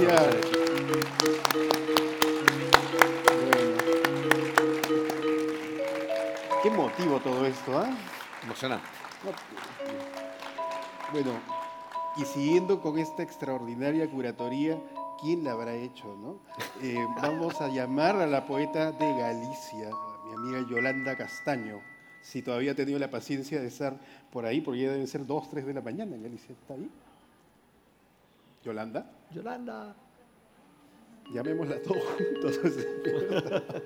Qué motivo todo esto, ¿ah? Emocionante. Bueno, y siguiendo con esta extraordinaria curatoría, ¿quién la habrá hecho, no? Eh, vamos a llamar a la poeta de Galicia, amiga Yolanda Castaño, si todavía ha tenido la paciencia de estar por ahí, porque ya deben ser dos, tres de la mañana en Galicia. ¿Está ahí? ¿Yolanda? Yolanda. Llamémosla todos juntos.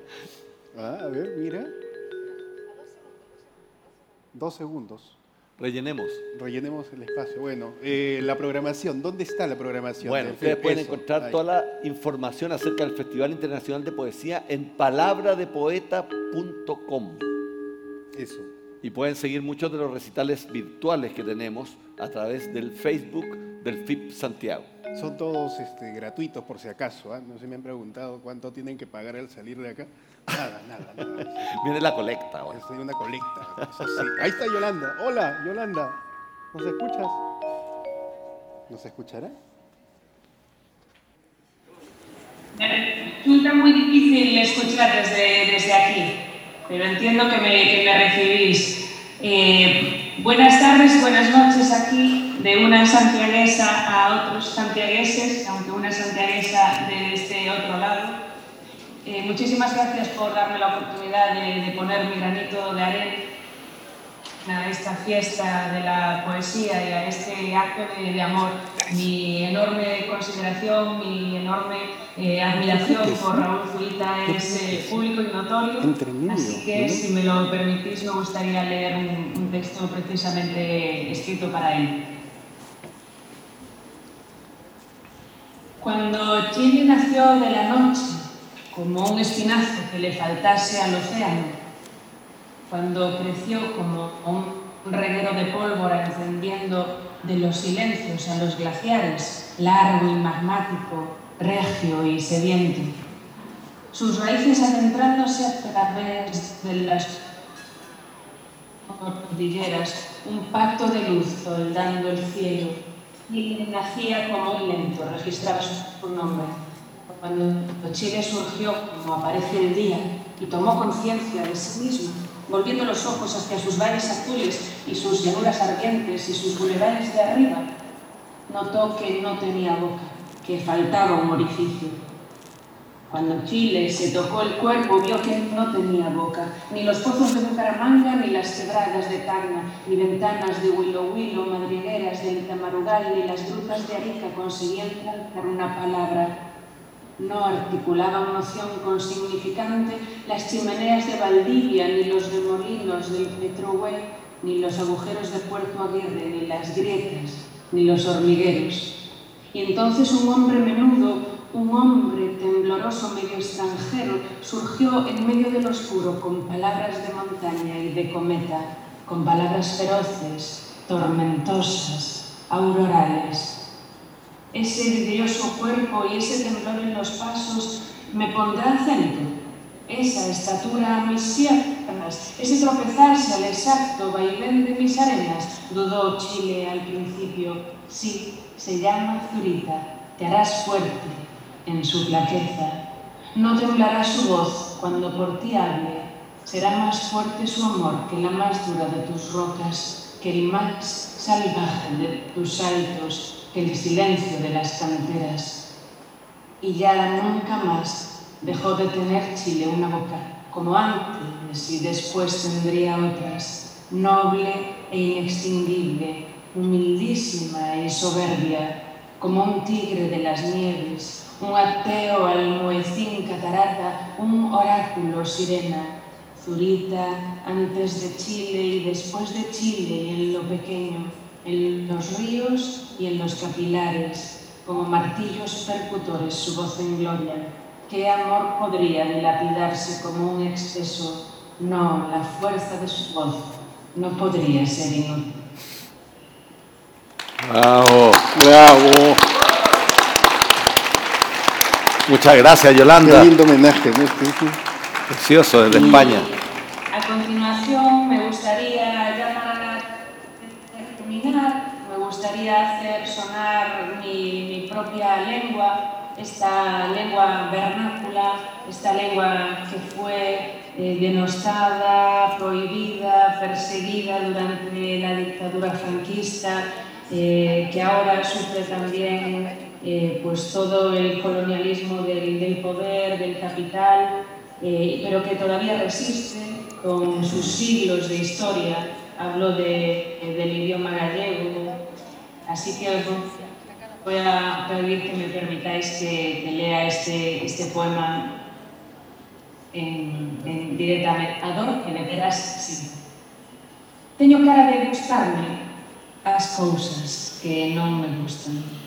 ah, a ver, mira. Dos segundos. Rellenemos. Rellenemos el espacio. Bueno, eh, la programación, ¿dónde está la programación? Bueno, ustedes pueden encontrar toda la información acerca del Festival Internacional de Poesía en palabradepoeta.com. Eso. Y pueden seguir muchos de los recitales virtuales que tenemos a través del Facebook del FIP Santiago. Son todos este, gratuitos por si acaso. ¿ah? No se me han preguntado cuánto tienen que pagar al salir de acá. Nada, nada, nada. Viene la colecta ahora. Es una colecta. Eso sí. Ahí está Yolanda. Hola, Yolanda. ¿Nos escuchas? ¿Nos escuchará? Me resulta muy difícil escuchar desde, desde aquí, pero entiendo que me, que me recibís. Eh, buenas tardes, buenas noches aquí, de una santiaguesa a otros santiagueses, aunque una santiaguesa de este otro lado. Eh, muchísimas gracias por darme la oportunidad de, de, poner mi granito de arena a esta fiesta de la poesía y a este acto de, de amor. Mi enorme consideración, mi enorme eh, admiración por Raúl Zurita es eh, público y notorio, así que si me lo permitís me gustaría leer un, un texto precisamente escrito para él. Cuando Chile nació de la noche, como un espinazo que le faltase al océano, cuando creció como un reguero de pólvora encendiendo de los silencios a los glaciares, largo y magmático, regio y sediento, sus raíces adentrándose a través de las cordilleras, un pacto de luz soldando el cielo, y nacía como un lento, registraba su nombre. Cuando Chile surgió, como aparece el día, y tomó conciencia de sí mismo, volviendo los ojos hacia sus valles azules y sus llanuras ardientes y sus bulevares de arriba, notó que no tenía boca, que faltaba un orificio Cuando Chile se tocó el cuerpo, vio que no tenía boca, ni los pozos de Bucaramanga, ni las quebradas de Tacna, ni ventanas de Huilo Huilo, madrigueras del Tamarugal, ni las grutas de Arica conseguían lanzar una palabra no articulaban noción consignificante las chimeneas de Valdivia, ni los remolinos del Petrohue, ni los agujeros de Puerto Aguirre, ni las grietas, ni los hormigueros. Y entonces un hombre menudo, un hombre tembloroso medio extranjero, surgió en medio del oscuro con palabras de montaña y de cometa, con palabras feroces, tormentosas, aurorales, ese vidrioso cuerpo y ese temblor en los pasos me pondrá acento. Esa estatura a mis piernas, ese tropezarse al exacto vaivén de mis arenas, dudó Chile al principio. Sí, se llama Zurita, te harás fuerte en su flaqueza. No temblará su voz cuando por ti hable, será más fuerte su amor que la más dura de tus rocas, que el más salvaje de tus saltos, que el silencio de las canteras. Y ya nunca más dejó de tener Chile una boca, como antes y después tendría otras, noble e inextinguible, humildísima y soberbia, como un tigre de las nieves, un ateo almohecín catarata, un oráculo sirena, Zurita antes de Chile y después de Chile en lo pequeño, en los ríos y en los capilares, como martillos percutores su voz en gloria. ¿Qué amor podría dilapidarse como un exceso No, la fuerza de su voz no podría ser inútil. Bravo. Bravo. Muchas gracias, Yolanda. Qué lindo homenaje. ¿no? Sí, sí. Precioso, desde España. A continuación, me gustaría ya para terminar, me gustaría hacer sonar mi, mi propia lengua, esta lengua vernácula, esta lengua que fue eh, denostada, prohibida, perseguida durante la dictadura franquista, eh, que ahora sufre también eh, pues todo el colonialismo del, poder, del capital, eh, pero que todavía resiste con sus siglos de historia. Hablo de, del idioma gallego, así que voy a pedir que me permitáis que, lea este, este poema en directamente. Adoro que me verás sí. Teño cara de gustarme as cousas que non me gustan.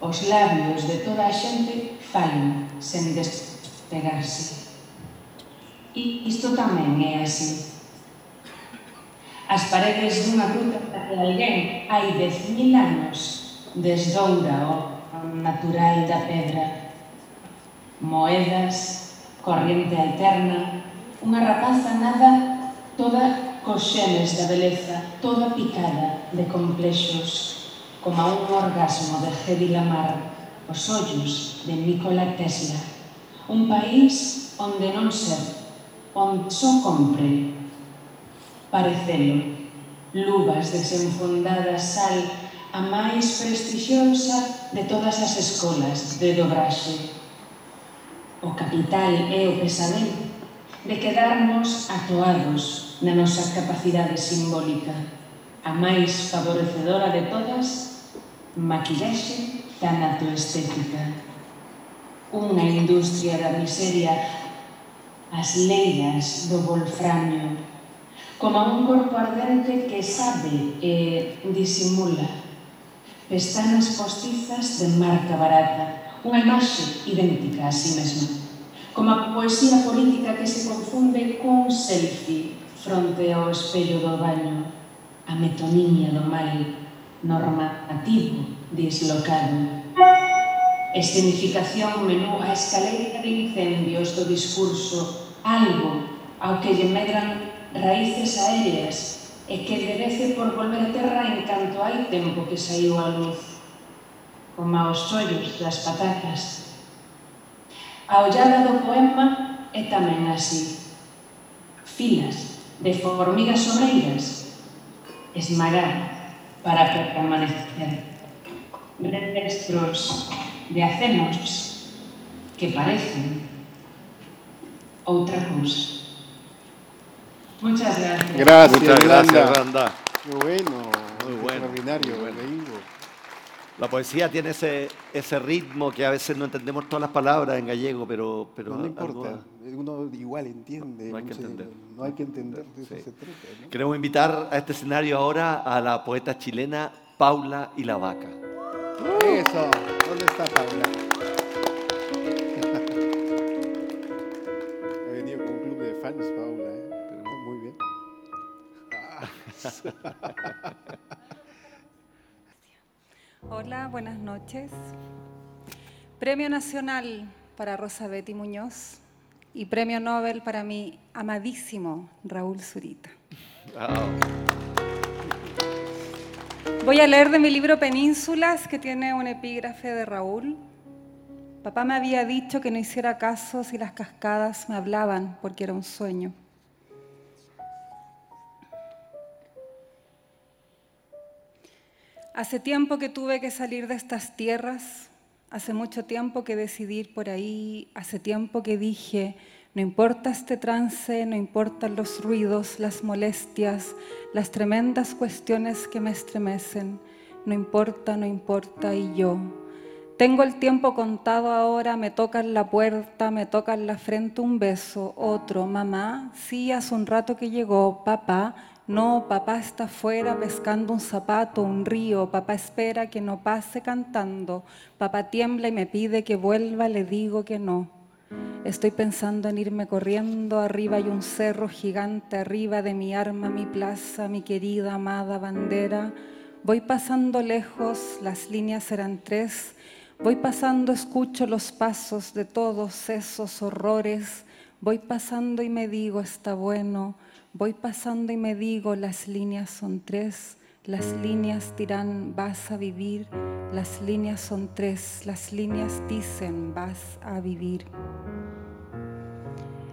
Os labios de toda a xente falan sen despegarse. E isto tamén é así. As paredes dunha gruta que alguén hai dez mil anos desdoura o natural da pedra. Moedas, corriente alterna, unha rapaza nada toda coxenes da beleza, toda picada de complexos como a un orgasmo de Hedy Lamar, os ollos de Nikola Tesla. Un país onde non ser, onde só compre parecelo. Luvas desenfundadas sal a máis prestixiosa de todas as escolas de dobraxe. O capital é o pesadelo de quedarnos atoados na nosa capacidade simbólica, a máis favorecedora de todas Maquillaxe tanatoestética. Unha industria da miseria as leiras do volframio. Como un corpo ardente que sabe e disimula. Pestanas postizas de marca barata unha imaxe idéntica a sí mesma. Como a poesía política que se confunde cun selfie fronte ao espello do baño a metonimia do mal normativo dislocado. Escenificación menú a escaleira de incendios do discurso algo ao que lle medran raíces aéreas e que derece por volver a terra en canto hai tempo que saiu a luz, como aos xollos das patacas. A ollada do poema é tamén así. Filas de formigas obreiras, esmagadas para permanecer. Restros de acenos que parecen outra cousa. Muchas gracias. Gracias, Muchas gracias. Qué bueno. Muy bueno, Extraordinario. muy bueno. La poesía tiene ese, ese ritmo que a veces no entendemos todas las palabras en gallego, pero... pero No, no algo- importa. Uno igual entiende. No hay que entender. No hay que entender. De eso Sí. se trata. ¿no? Queremos invitar a este escenario ahora a la poeta chilena Paula y la Vaca. Eso. ¿Dónde está Paula? Ha venido con un club de fans, Paula. ¿eh? Pero muy bien. Hola, buenas noches. Premio Nacional para Rosa Betty Muñoz y Premio Nobel para mi amadísimo Raúl Zurita. Voy a leer de mi libro Penínsulas, que tiene un epígrafe de Raúl. Papá me había dicho que no hiciera caso si las cascadas me hablaban, porque era un sueño. Hace tiempo que tuve que salir de estas tierras, hace mucho tiempo que decidí por ahí, hace tiempo que dije, no importa este trance, no importan los ruidos, las molestias, las tremendas cuestiones que me estremecen, no importa, no importa y yo. Tengo el tiempo contado ahora, me tocan la puerta, me tocan la frente un beso, otro, mamá, sí, hace un rato que llegó, papá, no, papá está afuera pescando un zapato, un río, papá espera que no pase cantando, papá tiembla y me pide que vuelva, le digo que no. Estoy pensando en irme corriendo, arriba hay un cerro gigante, arriba de mi arma, mi plaza, mi querida, amada bandera. Voy pasando lejos, las líneas eran tres. Voy pasando, escucho los pasos de todos esos horrores. Voy pasando y me digo, está bueno. Voy pasando y me digo, las líneas son tres. Las líneas dirán, vas a vivir. Las líneas son tres. Las líneas dicen, vas a vivir.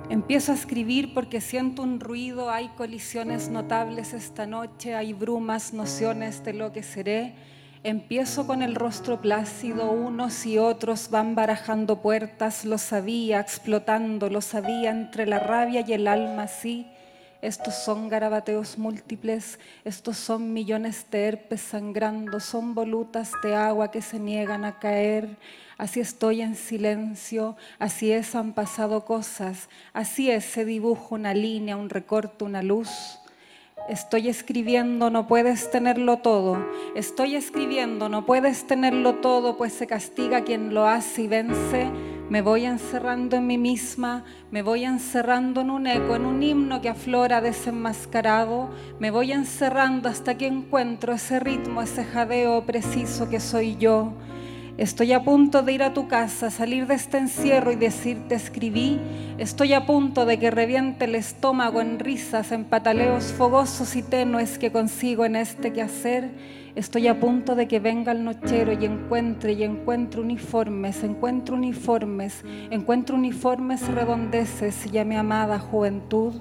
Empiezo a escribir porque siento un ruido, hay colisiones notables esta noche, hay brumas, nociones de lo que seré. Empiezo con el rostro plácido, unos y otros van barajando puertas, lo sabía, explotando, lo sabía entre la rabia y el alma, sí. Estos son garabateos múltiples, estos son millones de herpes sangrando, son volutas de agua que se niegan a caer. Así estoy en silencio, así es, han pasado cosas, así es, se dibuja una línea, un recorte, una luz. Estoy escribiendo, no puedes tenerlo todo. Estoy escribiendo, no puedes tenerlo todo, pues se castiga quien lo hace y vence. Me voy encerrando en mí misma, me voy encerrando en un eco, en un himno que aflora desenmascarado. Me voy encerrando hasta que encuentro ese ritmo, ese jadeo preciso que soy yo. Estoy a punto de ir a tu casa, salir de este encierro y decirte escribí. Estoy a punto de que reviente el estómago en risas, en pataleos fogosos y tenues que consigo en este quehacer. Estoy a punto de que venga el nochero y encuentre y encuentre uniformes, encuentre uniformes, encuentre uniformes redondeces ya mi amada juventud.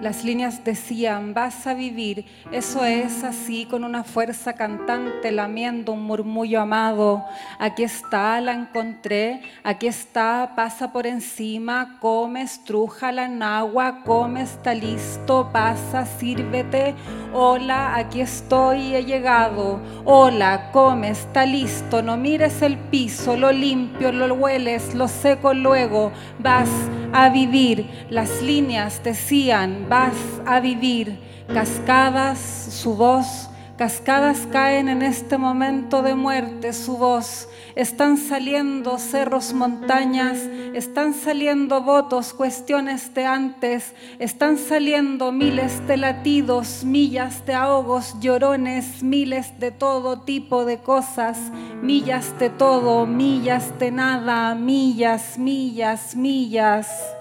Las líneas decían, vas a vivir, eso es así, con una fuerza cantante, lamiendo un murmullo amado. Aquí está, la encontré, aquí está, pasa por encima, come, estrújala en agua, come, está listo, pasa, sírvete. Hola, aquí estoy, he llegado. Hola, come, está listo, no mires el piso, lo limpio, lo hueles, lo seco luego. Vas a vivir. Las líneas decían, vas a vivir. Cascadas, su voz, cascadas caen en este momento de muerte, su voz. Están saliendo cerros, montañas, están saliendo votos, cuestiones de antes, están saliendo miles de latidos, millas de ahogos, llorones, miles de todo tipo de cosas, millas de todo, millas de nada, millas, millas, millas.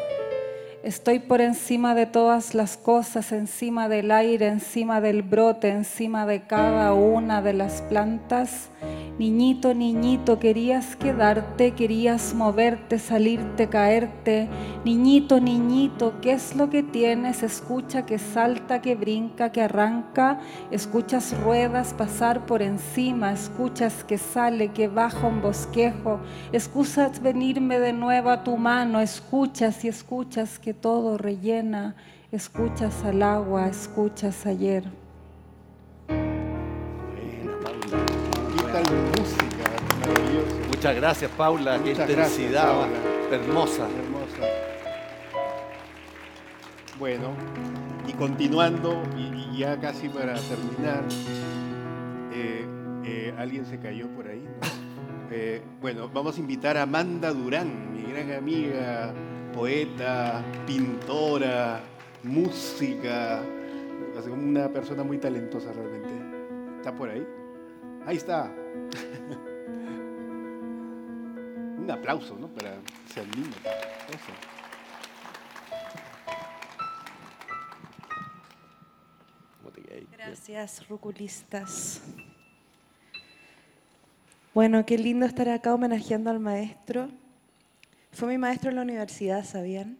Estoy por encima de todas las cosas, encima del aire, encima del brote, encima de cada una de las plantas. Niñito, niñito, querías quedarte, querías moverte, salirte, caerte. Niñito, niñito, ¿qué es lo que tienes? Escucha que salta, que brinca, que arranca. Escuchas ruedas pasar por encima. Escuchas que sale, que baja un bosquejo. Escuchas venirme de nuevo a tu mano. Escuchas y escuchas que todo rellena. Escuchas al agua, escuchas ayer. Muchas gracias, Paula. Qué Muchas intensidad gracias, Paula. hermosa. Hermosa. Bueno, y continuando, y, y ya casi para terminar, eh, eh, alguien se cayó por ahí. ¿no? Eh, bueno, vamos a invitar a Amanda Durán, mi gran amiga, poeta, pintora, música, o sea, una persona muy talentosa realmente. ¿Está por ahí? Ahí está. Un aplauso, ¿no? Para que se anime. Eso. Gracias, ruculistas. Bueno, qué lindo estar acá homenajeando al maestro. Fue mi maestro en la universidad, ¿sabían?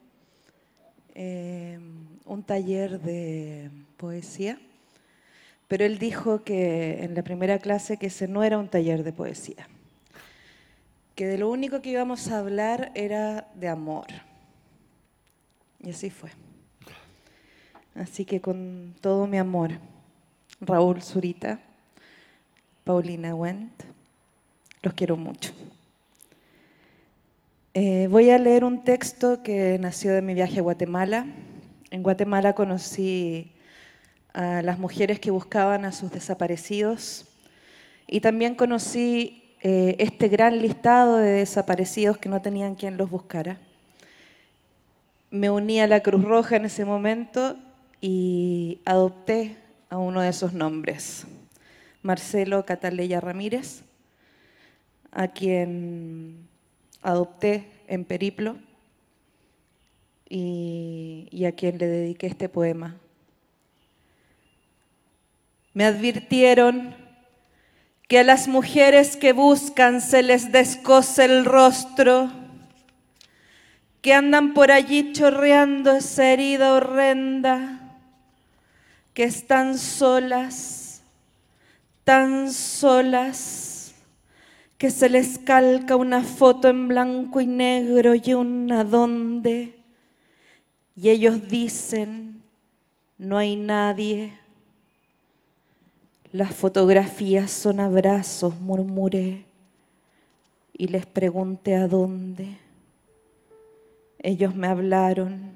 Eh, un taller de poesía. Pero él dijo que en la primera clase que ese no era un taller de poesía. Que de lo único que íbamos a hablar era de amor. Y así fue. Así que con todo mi amor, Raúl Zurita, Paulina Wendt, los quiero mucho. Eh, voy a leer un texto que nació de mi viaje a Guatemala. En Guatemala conocí a las mujeres que buscaban a sus desaparecidos y también conocí eh, este gran listado de desaparecidos que no tenían quien los buscara. Me uní a la Cruz Roja en ese momento y adopté a uno de esos nombres, Marcelo Cataleya Ramírez, a quien adopté en periplo y, a quien le dediqué este poema. Me advirtieron que a las mujeres que buscan se les descose el rostro, que andan por allí chorreando esa herida horrenda, que están solas, tan solas, que se les calca una foto en blanco y negro y una donde, y ellos dicen, no hay nadie. Las fotografías son abrazos, murmuré, y les pregunté a dónde. Ellos me hablaron,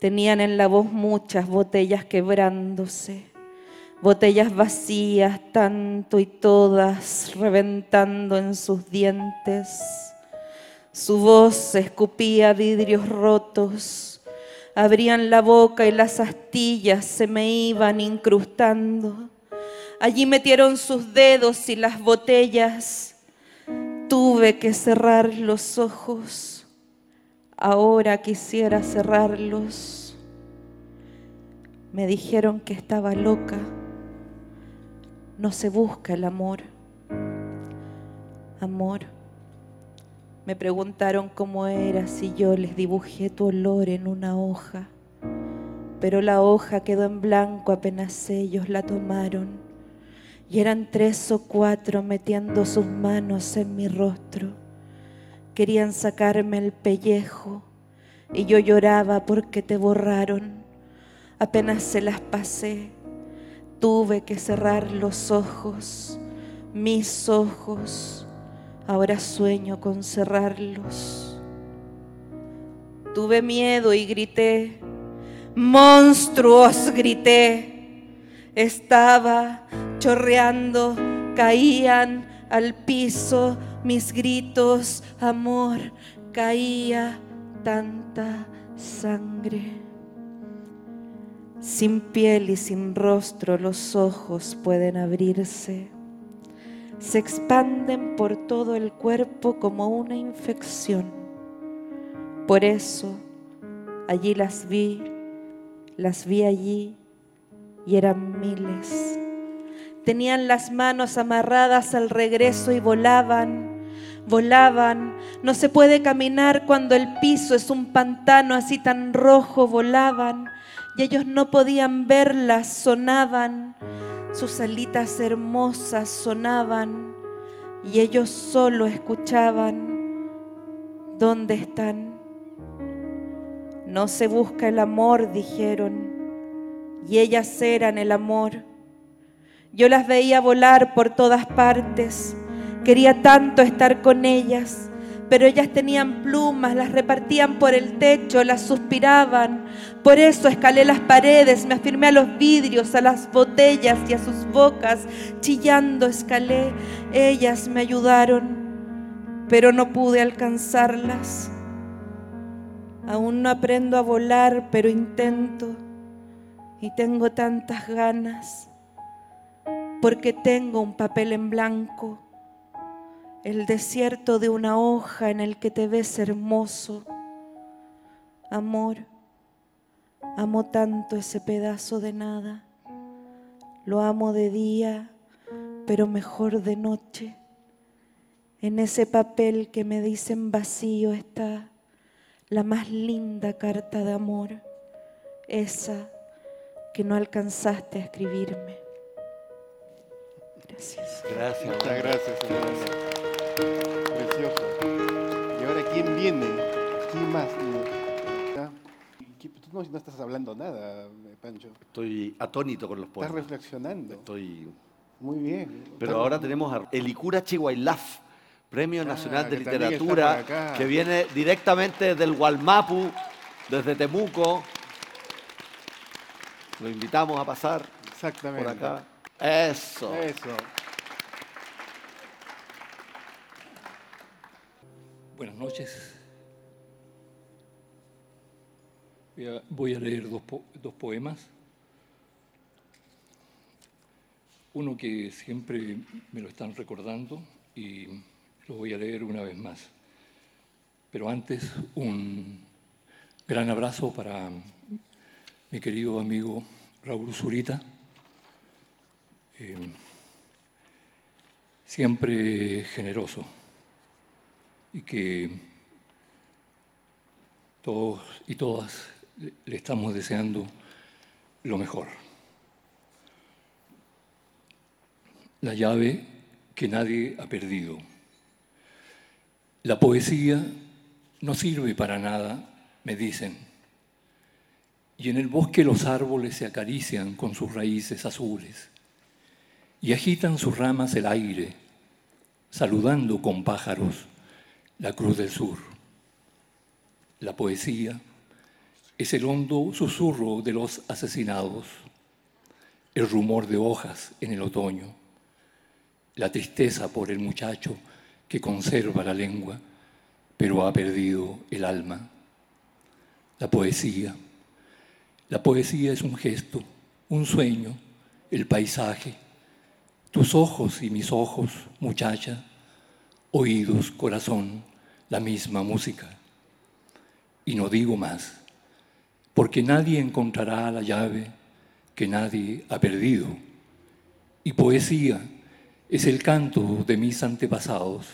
tenían en la voz muchas botellas quebrándose, botellas vacías, tanto y todas reventando en sus dientes. Su voz escupía vidrios rotos, abrían la boca y las astillas se me iban incrustando. Allí metieron sus dedos y las botellas. Tuve que cerrar los ojos. Ahora quisiera cerrarlos. Me dijeron que estaba loca. No se busca el amor. Amor. Me preguntaron cómo era si yo les dibujé tu olor en una hoja. Pero la hoja quedó en blanco apenas ellos la tomaron y eran tres o cuatro metiendo sus manos en mi rostro. Querían sacarme el pellejo y yo lloraba porque te borraron. Apenas se las pasé, tuve que cerrar los ojos, mis ojos. Ahora sueño con cerrarlos. Tuve miedo y grité, monstruos, grité. Estaba chorreando, caían al piso mis gritos, amor, caía tanta sangre. Sin piel y sin rostro los ojos pueden abrirse. Se expanden por todo el cuerpo como una infección. Por eso allí las vi, las vi allí y eran miles Tenían las manos amarradas al regreso y volaban, volaban. No se puede caminar cuando el piso es un pantano así tan rojo, volaban. Y ellos no podían verlas, sonaban. Sus alitas hermosas sonaban. Y ellos solo escuchaban. ¿Dónde están? No se busca el amor, dijeron. Y ellas eran el amor. Yo las veía volar por todas partes. Quería tanto estar con ellas, pero ellas tenían plumas, las repartían por el techo, las suspiraban. Por eso escalé las paredes, me afirmé a los vidrios, a las botellas y a sus bocas. Chillando escalé. Ellas me ayudaron, pero no pude alcanzarlas. Aún no aprendo a volar, pero intento y tengo tantas ganas porque tengo un papel en blanco, el desierto de una hoja en el que te ves hermoso. Amor, amo tanto ese pedazo de nada, lo amo de día, pero mejor de noche. En ese papel que me dicen vacío está la más linda carta de amor, esa que no alcanzaste a escribirme. Gracias. Gracias. Muchas gracias, Precioso. Y ahora, ¿quién viene? ¿Quién más? Tú no, no, estás hablando nada, Pancho. Estoy atónito con los poemas. Estás reflexionando. Estoy... Muy bien. Pero ahora tenemos a Elicura Chihuailaf, Premio ah, Nacional de Literatura, que viene directamente del Gualmapu, desde Temuco. Lo invitamos a pasar Exactamente. por acá. Eso. Eso. Buenas noches. Voy a, leer dos, dos poemas. Uno que siempre me lo están recordando y lo voy a leer una vez más. Pero antes, un gran abrazo para mi querido amigo Raúl Zurita. Eh, siempre generoso y que todos y todas le- estamos deseando lo mejor. La llave que nadie ha perdido. La poesía no sirve para nada, me dicen, y en el bosque los árboles se acarician con sus raíces azules y agitan sus ramas el aire, saludando con pájaros la cruz del sur. La poesía es el hondo susurro de los asesinados, el rumor de hojas en el otoño, la tristeza por el muchacho que conserva la lengua, pero ha perdido el alma. La poesía. La poesía es un gesto, un sueño, el paisaje, tus ojos y mis ojos, muchacha, oídos, corazón, la misma música. Y no digo más, porque nadie encontrará la llave que nadie ha perdido. Y poesía es el canto de mis antepasados,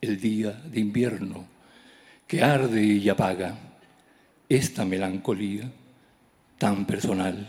el día de invierno, que arde y apaga esta melancolía tan personal.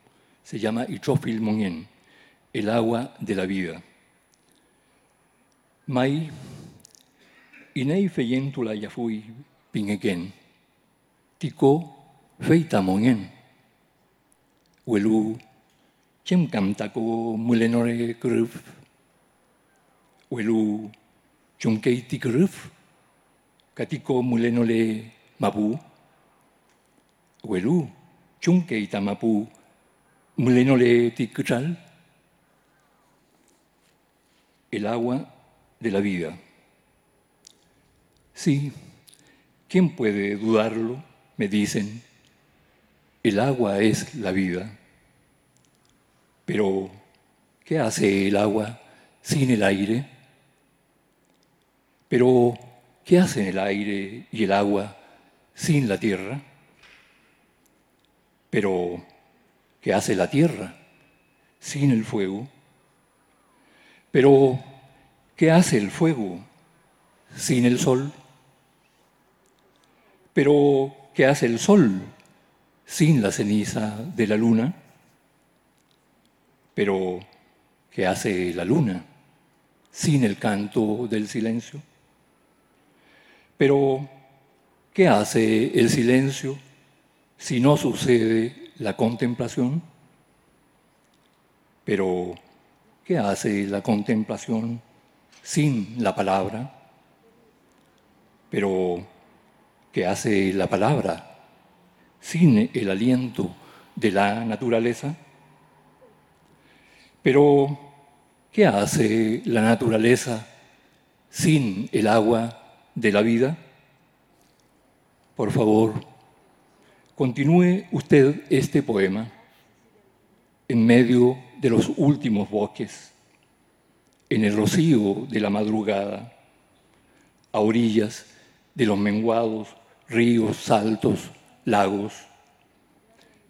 se llama Ichofil Mongen, el agua de la vida. Mai, inei feyentula yafui pingeken, tiko feita mongen, welu chem kamtako mulenore gruf, welu chunkeiti gruf, katiko mulenole mapu, welu chunkeita mapu, mulenole tikchal, el agua de la vida. Sí, ¿quién puede dudarlo? Me dicen, el agua es la vida. Pero, ¿qué hace el agua sin el aire? Pero, ¿qué hacen el aire y el agua sin la tierra? Pero, ¿qué hace la tierra sin el fuego? Pero, ¿qué hace el fuego sin el sol? Pero, ¿qué hace el sol sin la ceniza de la luna? Pero, ¿qué hace la luna sin el canto del silencio? Pero, ¿qué hace el silencio si no sucede la contemplación? Pero, ¿qué hace la contemplación sin la palabra? Pero, ¿qué hace la palabra sin el aliento de la naturaleza? Pero, ¿qué hace la naturaleza sin el agua de la vida? Por favor, continúe usted este poema en medio de los últimos bosques, en el rocío de la madrugada, a orillas de los menguados ríos, saltos, lagos,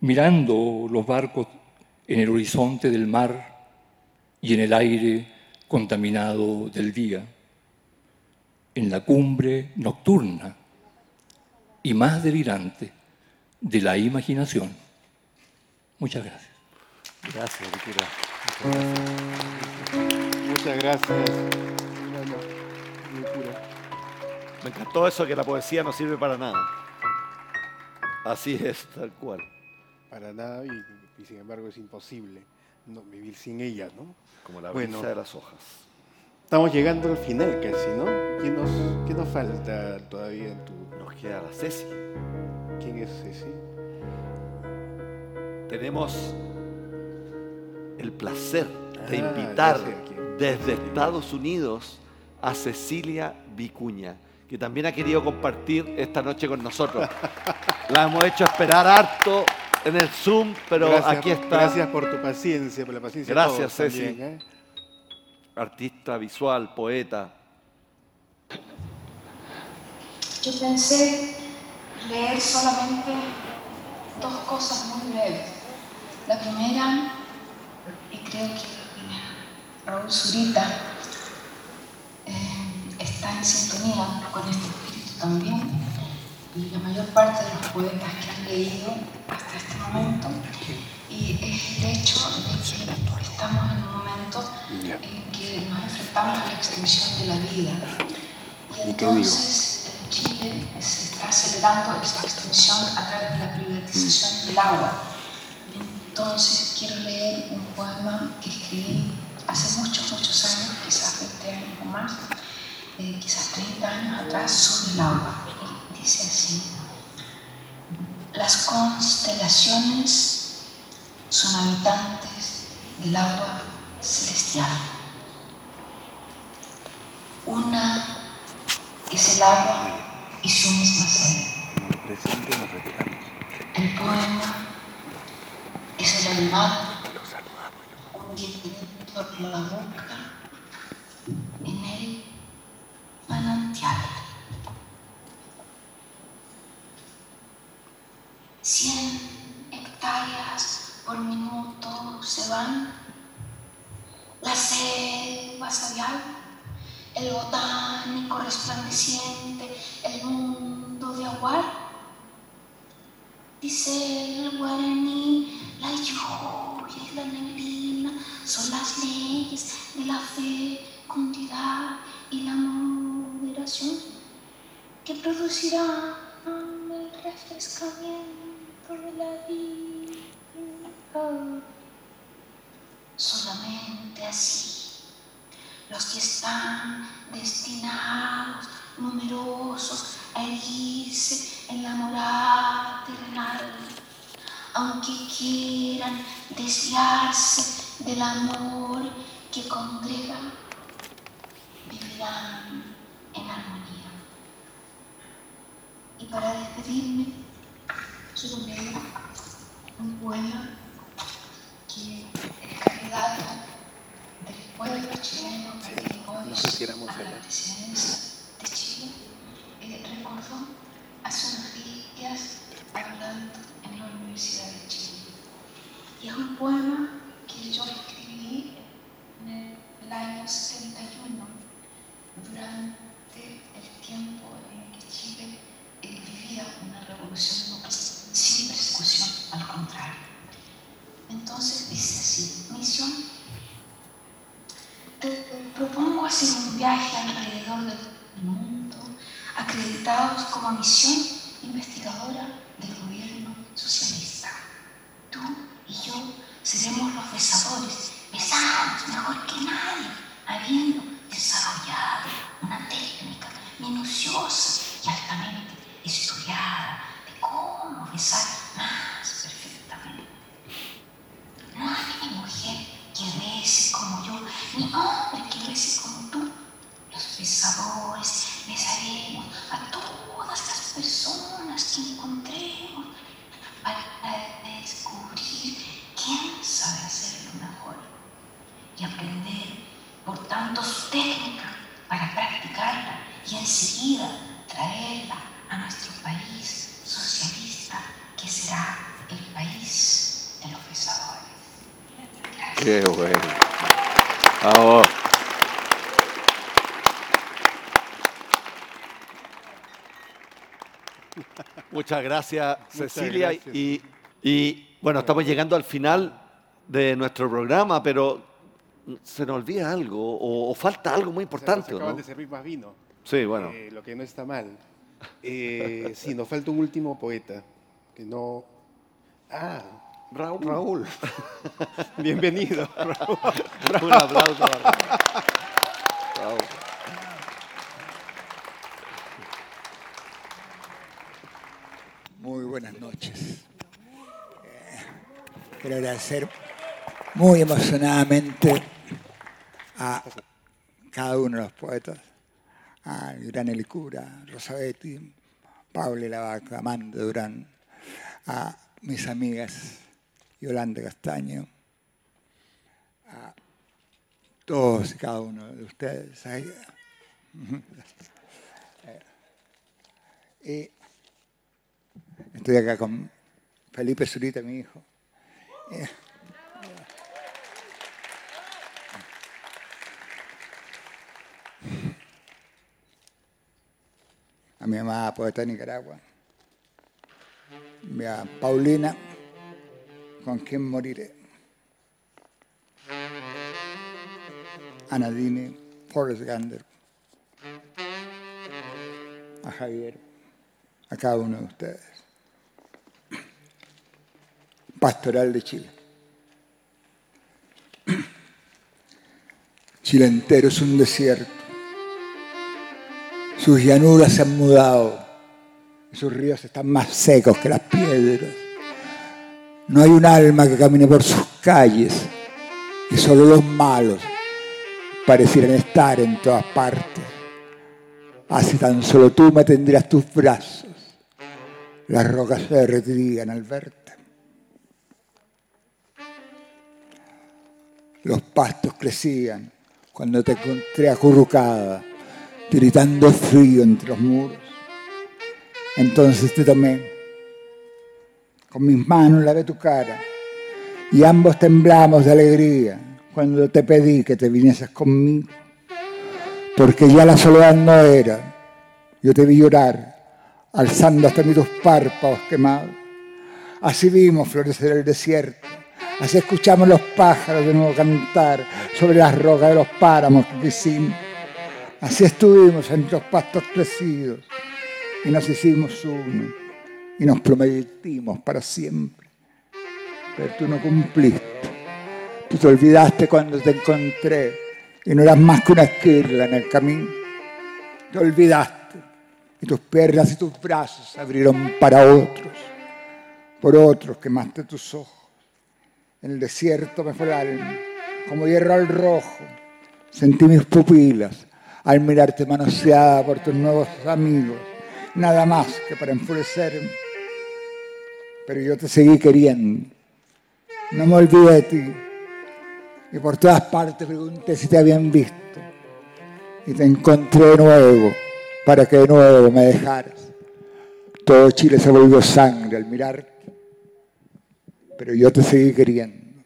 mirando los barcos en el horizonte del mar y en el aire contaminado del día, en la cumbre nocturna y más delirante de la imaginación. Muchas gracias. Gracias, Riquira. Muchas gracias. Muchas gracias. Me encantó eso que la poesía no sirve para nada. Así es, tal cual. Para nada y, y sin embargo es imposible no vivir sin ella, ¿no? Como la Bueno. brisa de las hojas. Estamos llegando al final casi, ¿no? ¿Qué nos, qué nos falta todavía en tu...? Nos queda la Ceci. ¿Quién es Ceci? Tenemos el placer de Ah, invitar desde Estados Unidos a Cecilia Vicuña, que también ha querido compartir esta noche con nosotros. La hemos hecho esperar harto en el Zoom, pero Gracias- aquí está. Gracias por tu paciencia, por la paciencia de Gracias, todos Ceci. también, ¿eh? Artista visual, poeta. Yo pensé leer solamente dos cosas muy breves. La primera, y creo que la primera, Raúl Zurita eh, está en sintonía con este espíritu también, y la mayor parte de los poetas que han leído hasta este momento, y es el hecho de que estamos en un momento en que nos enfrentamos a la extinción de la vida. Y entonces en Chile está acelerando esta extinción a través de la privatización del agua. Entonces quiero leer un poema que escribí hace muchos, muchos años, quizás 20 años más, eh, quizás 30 años atrás, sobre el agua. Y dice así, las constelaciones son habitantes del agua celestial. Una es el agua y su misma sed. El poema es el animal hundiendo la boca en el manantial. Cien hectáreas por minuto se van. La selva sabial, el botánico resplandeciente, el mundo de aguar. Dice el guaraní, la lluvia y la neblina son las leyes de la fecundidad y la moderación que producirán el refrescamiento de la vida. Solamente así los que están destinados, numerosos, a erguirse en la moral terrenal, aunque quieran desviarse del amor que congrega, vivirán en armonía. Y para despedirme, quiero leer un poema que es del pueblo chileno éramos a la allá. presidencia de Chile, recordó hace unos días hablando en la Universidad de Chile. Y es un poema que yo escribí en el año 71, durante el tiempo en que Chile eh, vivía una revolución sin persecución, al contrario. Entonces dice así, misión, propongo hacer un viaje alrededor del mundo, acreditados como misión investigadora del gobierno socialista. Tú y yo seremos los besadores, besamos mejor que nadie, habiendo desarrollado una técnica minuciosa y altamente estudiada de cómo besar más perfectamente. No hay mujer que bese como yo, ni hombre que bese como tú. Los besadores besaremos a todas las personas que encontremos para descubrir quién sabe hacerlo mejor y aprender, por tanto, su técnica para practicarla y enseguida traerla a nuestro país socialista, que será el país de los besadores. Qué bueno. Vamos. Muchas gracias, Muchas Cecilia. gracias. Y, y, bueno, estamos llegando al final de nuestro programa, pero se nos olvida algo o, o falta algo muy importante. Se acaban ¿no? de servir más vino. Sí, bueno. Eh, lo que no está mal. Eh, sí, nos falta un último poeta. Que no. Ah, Raúl. Raúl. Bienvenido, Raúl. Un aplauso para Raúl. Muy buenas noches. Eh, Quiero agradecer muy emocionadamente a cada uno de los poetas, a Gran Elicura, Rosabetti, Pablo Lavaca, Amanda Durán, a mis amigas Yolanda Castaño, a todos y cada uno de ustedes. Ay, eh, y estoy acá con Felipe Zurita, mi hijo. A mi mamá, poeta de Nicaragua. Y a Paulina, con quien moriré. A Nadine, Forrest Gander. A Javier, a cada uno de ustedes. Pastoral de Chile. Chile entero es un desierto. Sus llanuras se han mudado. Sus ríos están más secos que las piedras. No hay un alma que camine por sus calles. Y solo los malos parecieran estar en todas partes. Así tan solo tú me tendrías tus brazos. Las rocas se derretirían al verte. Los pastos crecían cuando te encontré acurrucada, tiritando frío entre los muros. Entonces te tomé, con mis manos lavé tu cara y ambos temblamos de alegría cuando te pedí que te vinieses conmigo, porque ya la soledad no era. Yo te vi llorar, alzando hasta mí tus párpados quemados. Así vimos florecer el desierto, así escuchamos los pájaros de nuevo cantar sobre las rocas de los páramos que quisimos. Así estuvimos entre los pastos crecidos y nos hicimos uno y nos prometimos para siempre. Pero tú no cumpliste. Tú te olvidaste cuando te encontré y no eras más que una esquirla en el camino. Te olvidaste y tus piernas y tus brazos se abrieron para otros, por otros quemaste tus ojos. En el desierto me fue el alma, como hierro al rojo. Sentí mis pupilas al mirarte manoseada por tus nuevos amigos, nada más que para enfurecerme. Pero yo te seguí queriendo. No me olvidé de ti. Y por todas partes pregunté si te habían visto. Y te encontré de nuevo para que de nuevo me dejaras. Todo Chile se volvió sangre al mirarte. Pero yo te seguí queriendo.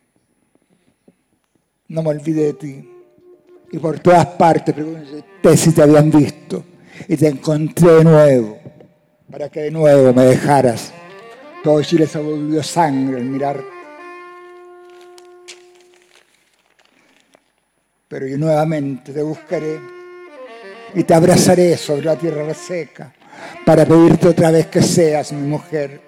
No me olvidé de ti. Y por todas partes pregunté si te habían visto. Y te encontré de nuevo para que de nuevo me dejaras. Todo Chile se volvió sangre al mirarte. Pero yo nuevamente te buscaré y te abrazaré sobre la tierra seca para pedirte otra vez que seas mi mujer.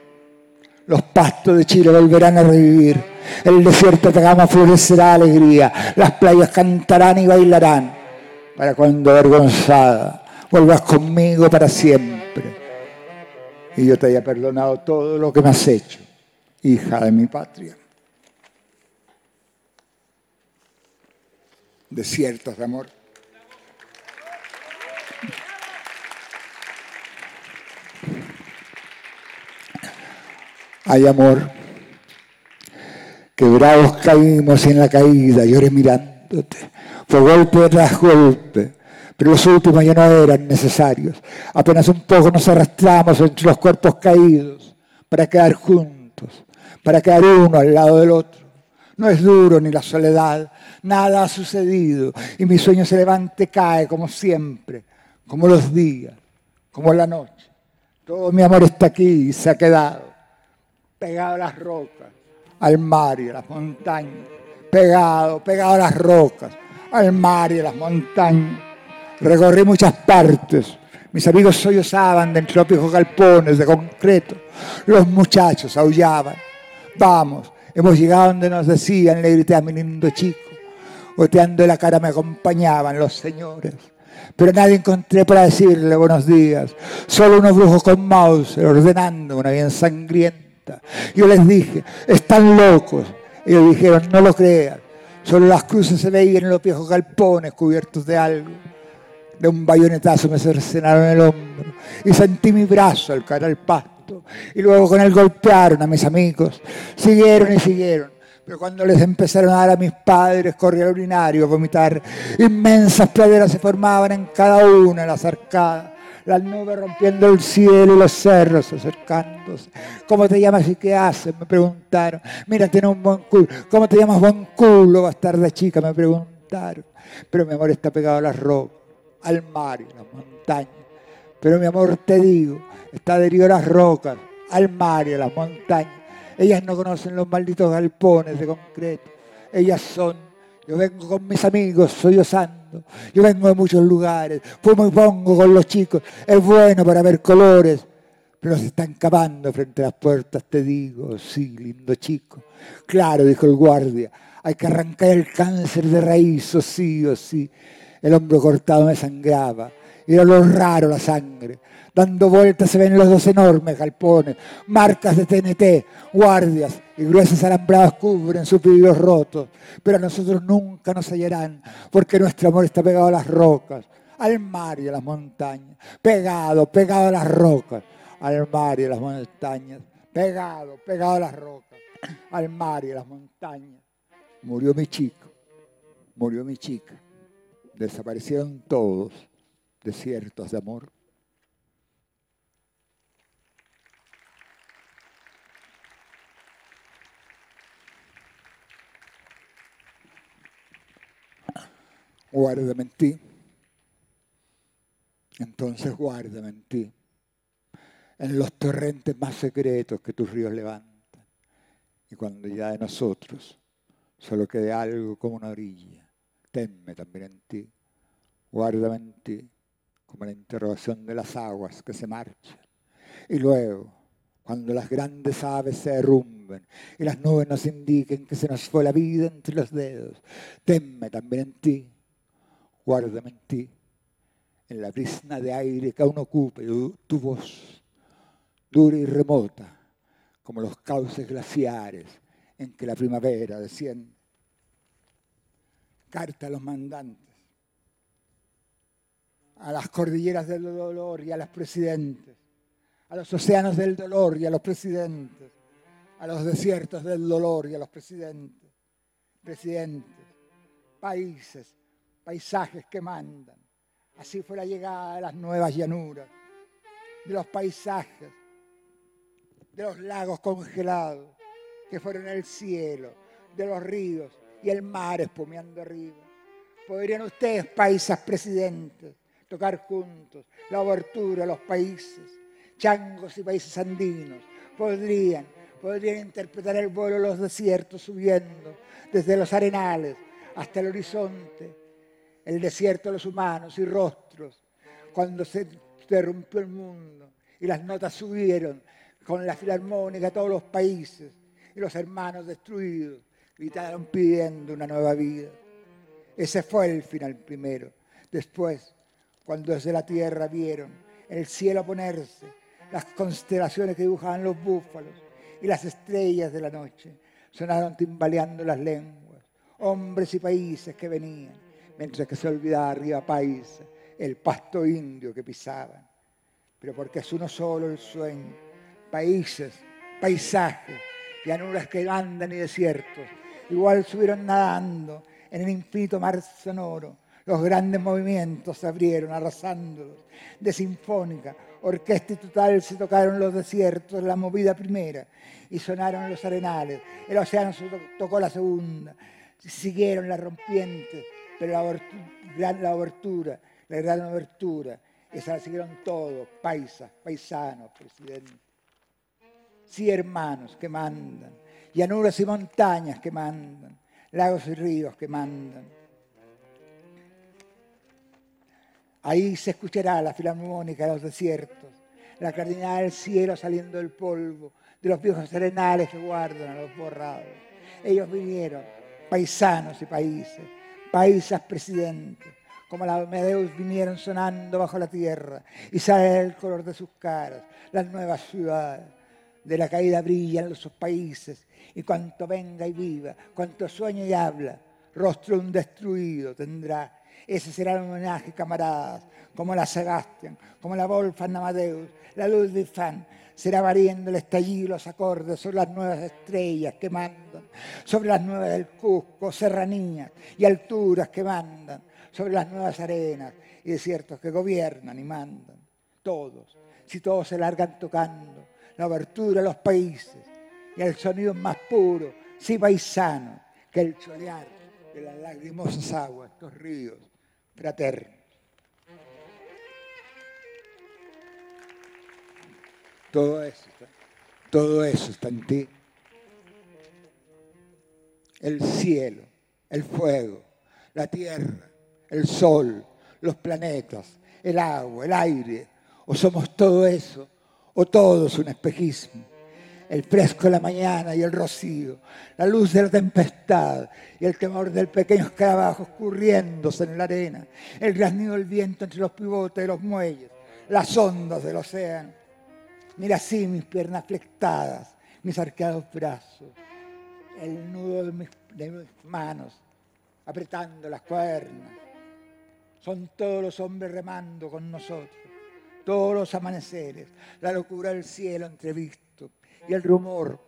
Los pastos de Chile volverán a revivir, el desierto de florecerá alegría, las playas cantarán y bailarán, para cuando avergonzada vuelvas conmigo para siempre y yo te haya perdonado todo lo que me has hecho, hija de mi patria. Desiertos de amor. Hay amor. Quebrados caímos en la caída lloré mirándote. Fue golpe tras golpe, pero los últimos ya no eran necesarios. Apenas un poco nos arrastramos entre los cuerpos caídos para quedar juntos, para quedar uno al lado del otro. No es duro ni la soledad, nada ha sucedido y mi sueño se levanta y cae como siempre, como los días, como la noche. Todo mi amor está aquí y se ha quedado pegado a las rocas, al mar y a las montañas, pegado, pegado a las rocas, al mar y a las montañas. Recorrí muchas partes. Mis amigos sollozaban de entre los galpones de concreto. Los muchachos aullaban. Vamos, hemos llegado donde nos decían, le grité a mi lindo chico. Goteando la cara me acompañaban los señores. Pero nadie encontré para decirle buenos días. Solo unos brujos con mouse ordenando una bien sangrienta. Yo les dije, están locos. Ellos dijeron, no lo crean. Solo las cruces se veían en los viejos galpones cubiertos de algo. De un bayonetazo me cercenaron el hombro y sentí mi brazo al caer al pasto. Y luego con él golpearon a mis amigos. Siguieron y siguieron. Pero cuando les empezaron a dar a mis padres, corría al urinario a vomitar. Inmensas praderas se formaban en cada una de las arcadas. Las nubes rompiendo el cielo y los cerros acercándose. ¿Cómo te llamas y qué haces? Me preguntaron. Mira, tiene un buen culo. ¿Cómo te llamas buen culo, bastarda chica? Me preguntaron. Pero mi amor está pegado a las rocas al mar y a las montañas. Pero mi amor, te digo, está adherido a las rocas, al mar y a las montañas. Ellas no conocen los malditos galpones de concreto. Ellas son, yo vengo con mis amigos, soy osando. Yo vengo de muchos lugares, fumo y pongo con los chicos. Es bueno para ver colores, pero se están cavando frente a las puertas, te digo. Sí, lindo chico. Claro, dijo el guardia, hay que arrancar el cáncer de raíz, o sí, o sí. El hombro cortado me sangraba. Era lo raro la sangre. Dando vueltas se ven los dos enormes galpones, marcas de TNT, guardias y gruesas alambradas cubren sus vidrios rotos. Pero a nosotros nunca nos hallarán, porque nuestro amor está pegado a las rocas, al mar y a las montañas. Pegado, pegado a las rocas, al mar y a las montañas. Pegado, pegado a las rocas, al mar y a las montañas. Murió mi chico, murió mi chica desaparecieron todos desiertos de amor. Guárdame en ti. Entonces guárdame en ti. En los torrentes más secretos que tus ríos levantan. Y cuando ya de nosotros solo quede algo como una orilla tenme también en ti, guárdame en ti, como la interrogación de las aguas que se marchan. Y luego, cuando las grandes aves se derrumben y las nubes nos indiquen que se nos fue la vida entre los dedos, tenme también en ti, guárdame en ti, en la brisna de aire que aún ocupe tu voz, dura y remota, como los cauces glaciares en que la primavera desciende carta a los mandantes, a las cordilleras del dolor y a los presidentes, a los océanos del dolor y a los presidentes, a los desiertos del dolor y a los presidentes, presidentes, países, paisajes que mandan. Así fue la llegada de las nuevas llanuras, de los paisajes, de los lagos congelados que fueron el cielo, de los ríos y el mar espumeando arriba. Podrían ustedes, paisas presidentes, tocar juntos la abertura de los países, changos y países andinos. Podrían, podrían interpretar el vuelo de los desiertos subiendo desde los arenales hasta el horizonte, el desierto de los humanos y rostros, cuando se interrumpió el mundo y las notas subieron con la filarmónica a todos los países y los hermanos destruidos gritaron pidiendo una nueva vida. Ese fue el final primero. Después, cuando desde la tierra vieron el cielo ponerse, las constelaciones que dibujaban los búfalos y las estrellas de la noche, sonaron timbaleando las lenguas, hombres y países que venían, mientras que se olvidaba arriba país el pasto indio que pisaban. Pero porque es uno solo el sueño, países, paisajes, llanuras que andan y desiertos, igual subieron nadando en el infinito mar sonoro. Los grandes movimientos se abrieron arrasándolos. De sinfónica, orquesta y total se tocaron los desiertos, la movida primera, y sonaron los arenales. El océano tocó la segunda. Siguieron las rompientes, pero la, la abertura, la gran abertura, esa la siguieron todos, paisas, paisanos, presidente. Sí, hermanos que mandan llanuras y montañas que mandan, lagos y ríos que mandan. Ahí se escuchará la filarmónica de los desiertos, la cardinal del cielo saliendo del polvo, de los viejos arenales que guardan a los borrados. Ellos vinieron, paisanos y países, paisas presidentes, como la Medeus vinieron sonando bajo la tierra y sale el color de sus caras, las nuevas ciudades. De la caída brillan los países y cuanto venga y viva, cuanto sueña y habla, rostro un destruido tendrá. Ese será el homenaje, camaradas, como la Sebastian, como la Wolfgang Amadeus, la Ludwig van, será variando el estallido, los acordes sobre las nuevas estrellas que mandan, sobre las nuevas del Cusco, serranías y alturas que mandan, sobre las nuevas arenas y desiertos que gobiernan y mandan. Todos, si todos se largan tocando, la abertura de los países y el sonido más puro, sí paisano, que el cholear de las lagrimosas aguas, estos ríos fraternos. Todo eso, todo eso está en ti. El cielo, el fuego, la tierra, el sol, los planetas, el agua, el aire. O somos todo eso, o todo es un espejismo. El fresco de la mañana y el rocío, la luz de la tempestad y el temor del pequeño escarabajo escurriéndose en la arena, el graznido del viento entre los pivotes de los muelles, las ondas del océano. Mira así mis piernas flectadas, mis arqueados brazos, el nudo de mis, manos, apretando las cuadernas. Son todos los hombres remando con nosotros, todos los amaneceres, la locura del cielo entrevisto y el rumor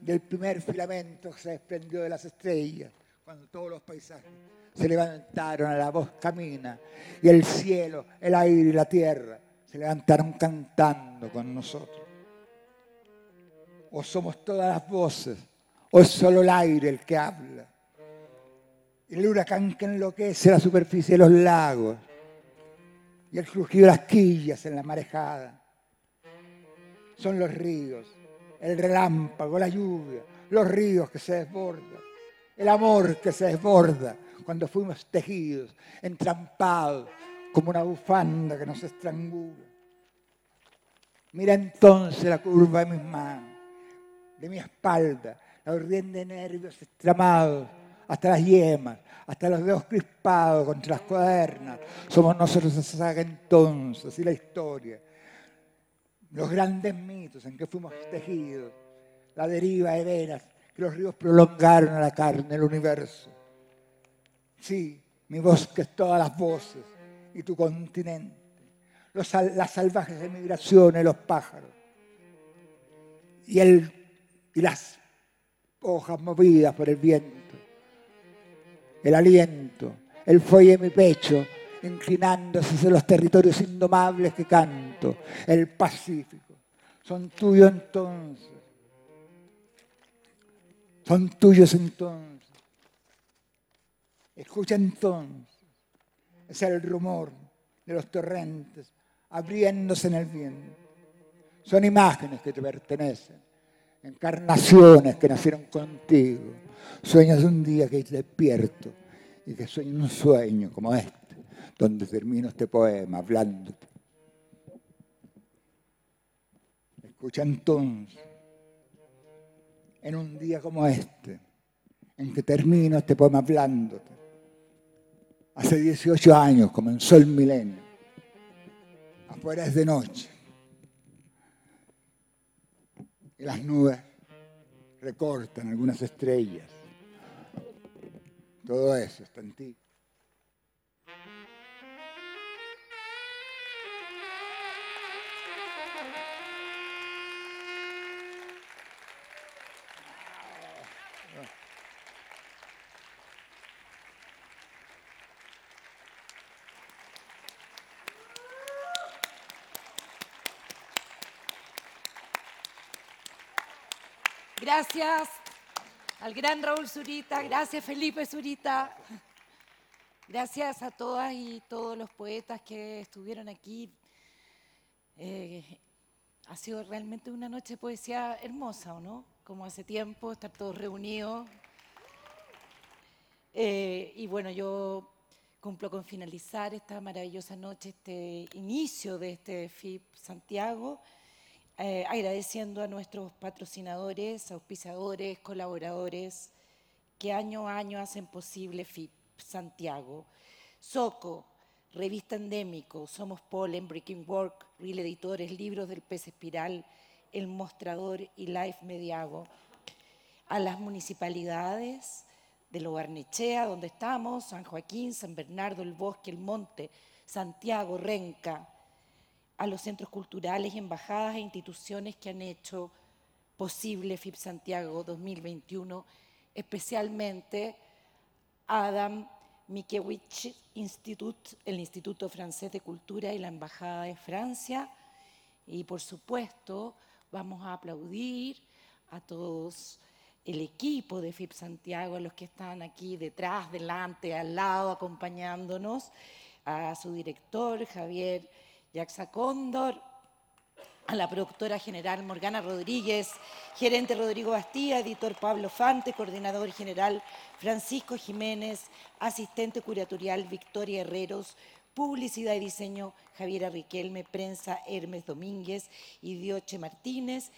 del primer filamento que se desprendió de las estrellas, cuando todos los paisajes se levantaron a la voz camina y el cielo, el aire y la tierra se levantaron cantando con nosotros. O somos todas las voces, o es solo el aire el que habla. El huracán que enloquece la superficie de los lagos y el crujido de las quillas en la marejada. Son los ríos, el relámpago, la lluvia, los ríos que se desbordan, el amor que se desborda cuando fuimos tejidos, entrampados, como una bufanda que nos estrangula. Mira entonces la curva de mis manos, de mi espalda, la urdiente de nervios estramados, hasta las yemas, hasta los dedos crispados contra las cuadernas. Somos nosotros esa saga entonces y la historia. Los grandes mitos en que fuimos tejidos, la deriva de venas que los ríos prolongaron a la carne del universo. Sí, mi bosque es todas las voces y tu continente, las salvajes emigraciones, los pájaros y, el, y las hojas movidas por el viento, el aliento, el fuelle de mi pecho, inclinándose hacia los territorios indomables que canto, el Pacífico. Son tuyos entonces. Son tuyos entonces. Escucha entonces. Es el rumor de los torrentes abriéndose en el viento. Son imágenes que te pertenecen, encarnaciones que nacieron contigo. Sueñas un día que despierto y que sueño un sueño como este, donde termino este poema hablándote. Escucha entonces, en un día como este, en que termino este poema hablándote. Hace 18 años comenzó el milenio. Afuera es de noche. Y las nubes recortan algunas estrellas. Todo eso está en ti. Gracias al gran Raúl Zurita, gracias Felipe Zurita, gracias a todas y todos los poetas que estuvieron aquí. Eh, ha sido realmente una noche de poesía hermosa, ¿o no? Como hace tiempo, estar todos reunidos. Eh, y bueno, yo cumplo con finalizar esta maravillosa noche, este inicio de este FIP Santiago, eh, agradeciendo a nuestros patrocinadores, auspiciadores, colaboradores que año a año hacen posible FIP Santiago. Soco, Revista Endémico, Somos Polen, Breaking Work, Real Editores, Libros del Pez Espiral, El Mostrador y Life Mediago. A las municipalidades de Lo Barnechea, donde estamos, San Joaquín, San Bernardo, El Bosque, El Monte, Santiago, Renca, a los centros culturales embajadas e instituciones que han hecho posible FIP Santiago 2021, especialmente Adam Mikiewicz Institute, el Instituto Francés de Cultura y la Embajada de Francia. Y por supuesto, vamos a aplaudir a todos el equipo de FIP Santiago, a los que están aquí detrás, delante, al lado, acompañándonos, a su director Javier Yaxa Cóndor, a la productora general Morgana Rodríguez, gerente Rodrigo Bastía, editor Pablo Fante, coordinador general Francisco Jiménez, asistente curatorial Victoria Herreros, publicidad y diseño Javiera Riquelme, prensa Hermes Domínguez y Dioche Martínez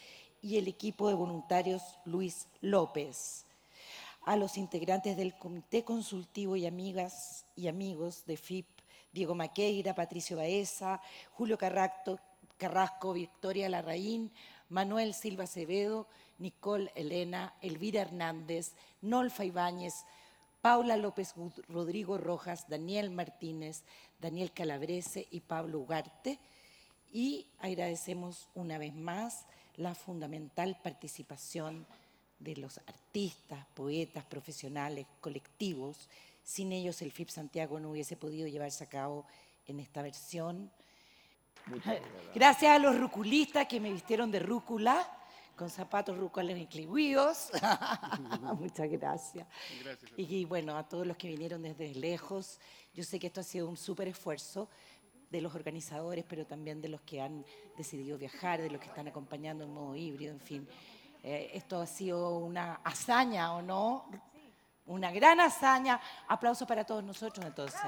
y el equipo de voluntarios Luis López. A los integrantes del Comité Consultivo y amigas y amigos de FIP, Diego Maqueira, Patricio Baeza, Julio Carrasco, Victoria Larraín, Manuel Silva Acevedo, Nicole Elena, Elvira Hernández, Nolfa Ibáñez, Paula López Rodrigo Rojas, Daniel Martínez, Daniel Calabrese y Pablo Ugarte. Y agradecemos una vez más la fundamental participación de los artistas, poetas, profesionales, colectivos. Sin ellos el FIP Santiago no hubiese podido llevarse a cabo en esta versión. Gracias a los ruculistas que me vistieron de rúcula, con zapatos rúcula incluidos. Muchas gracias. gracias. Y bueno, a todos los que vinieron desde lejos, yo sé que esto ha sido un súper esfuerzo de los organizadores, pero también de los que han decidido viajar, de los que están acompañando en modo híbrido, en fin. Eh, esto ha sido una hazaña, ¿o no? Una gran hazaña. Aplausos para todos nosotros entonces.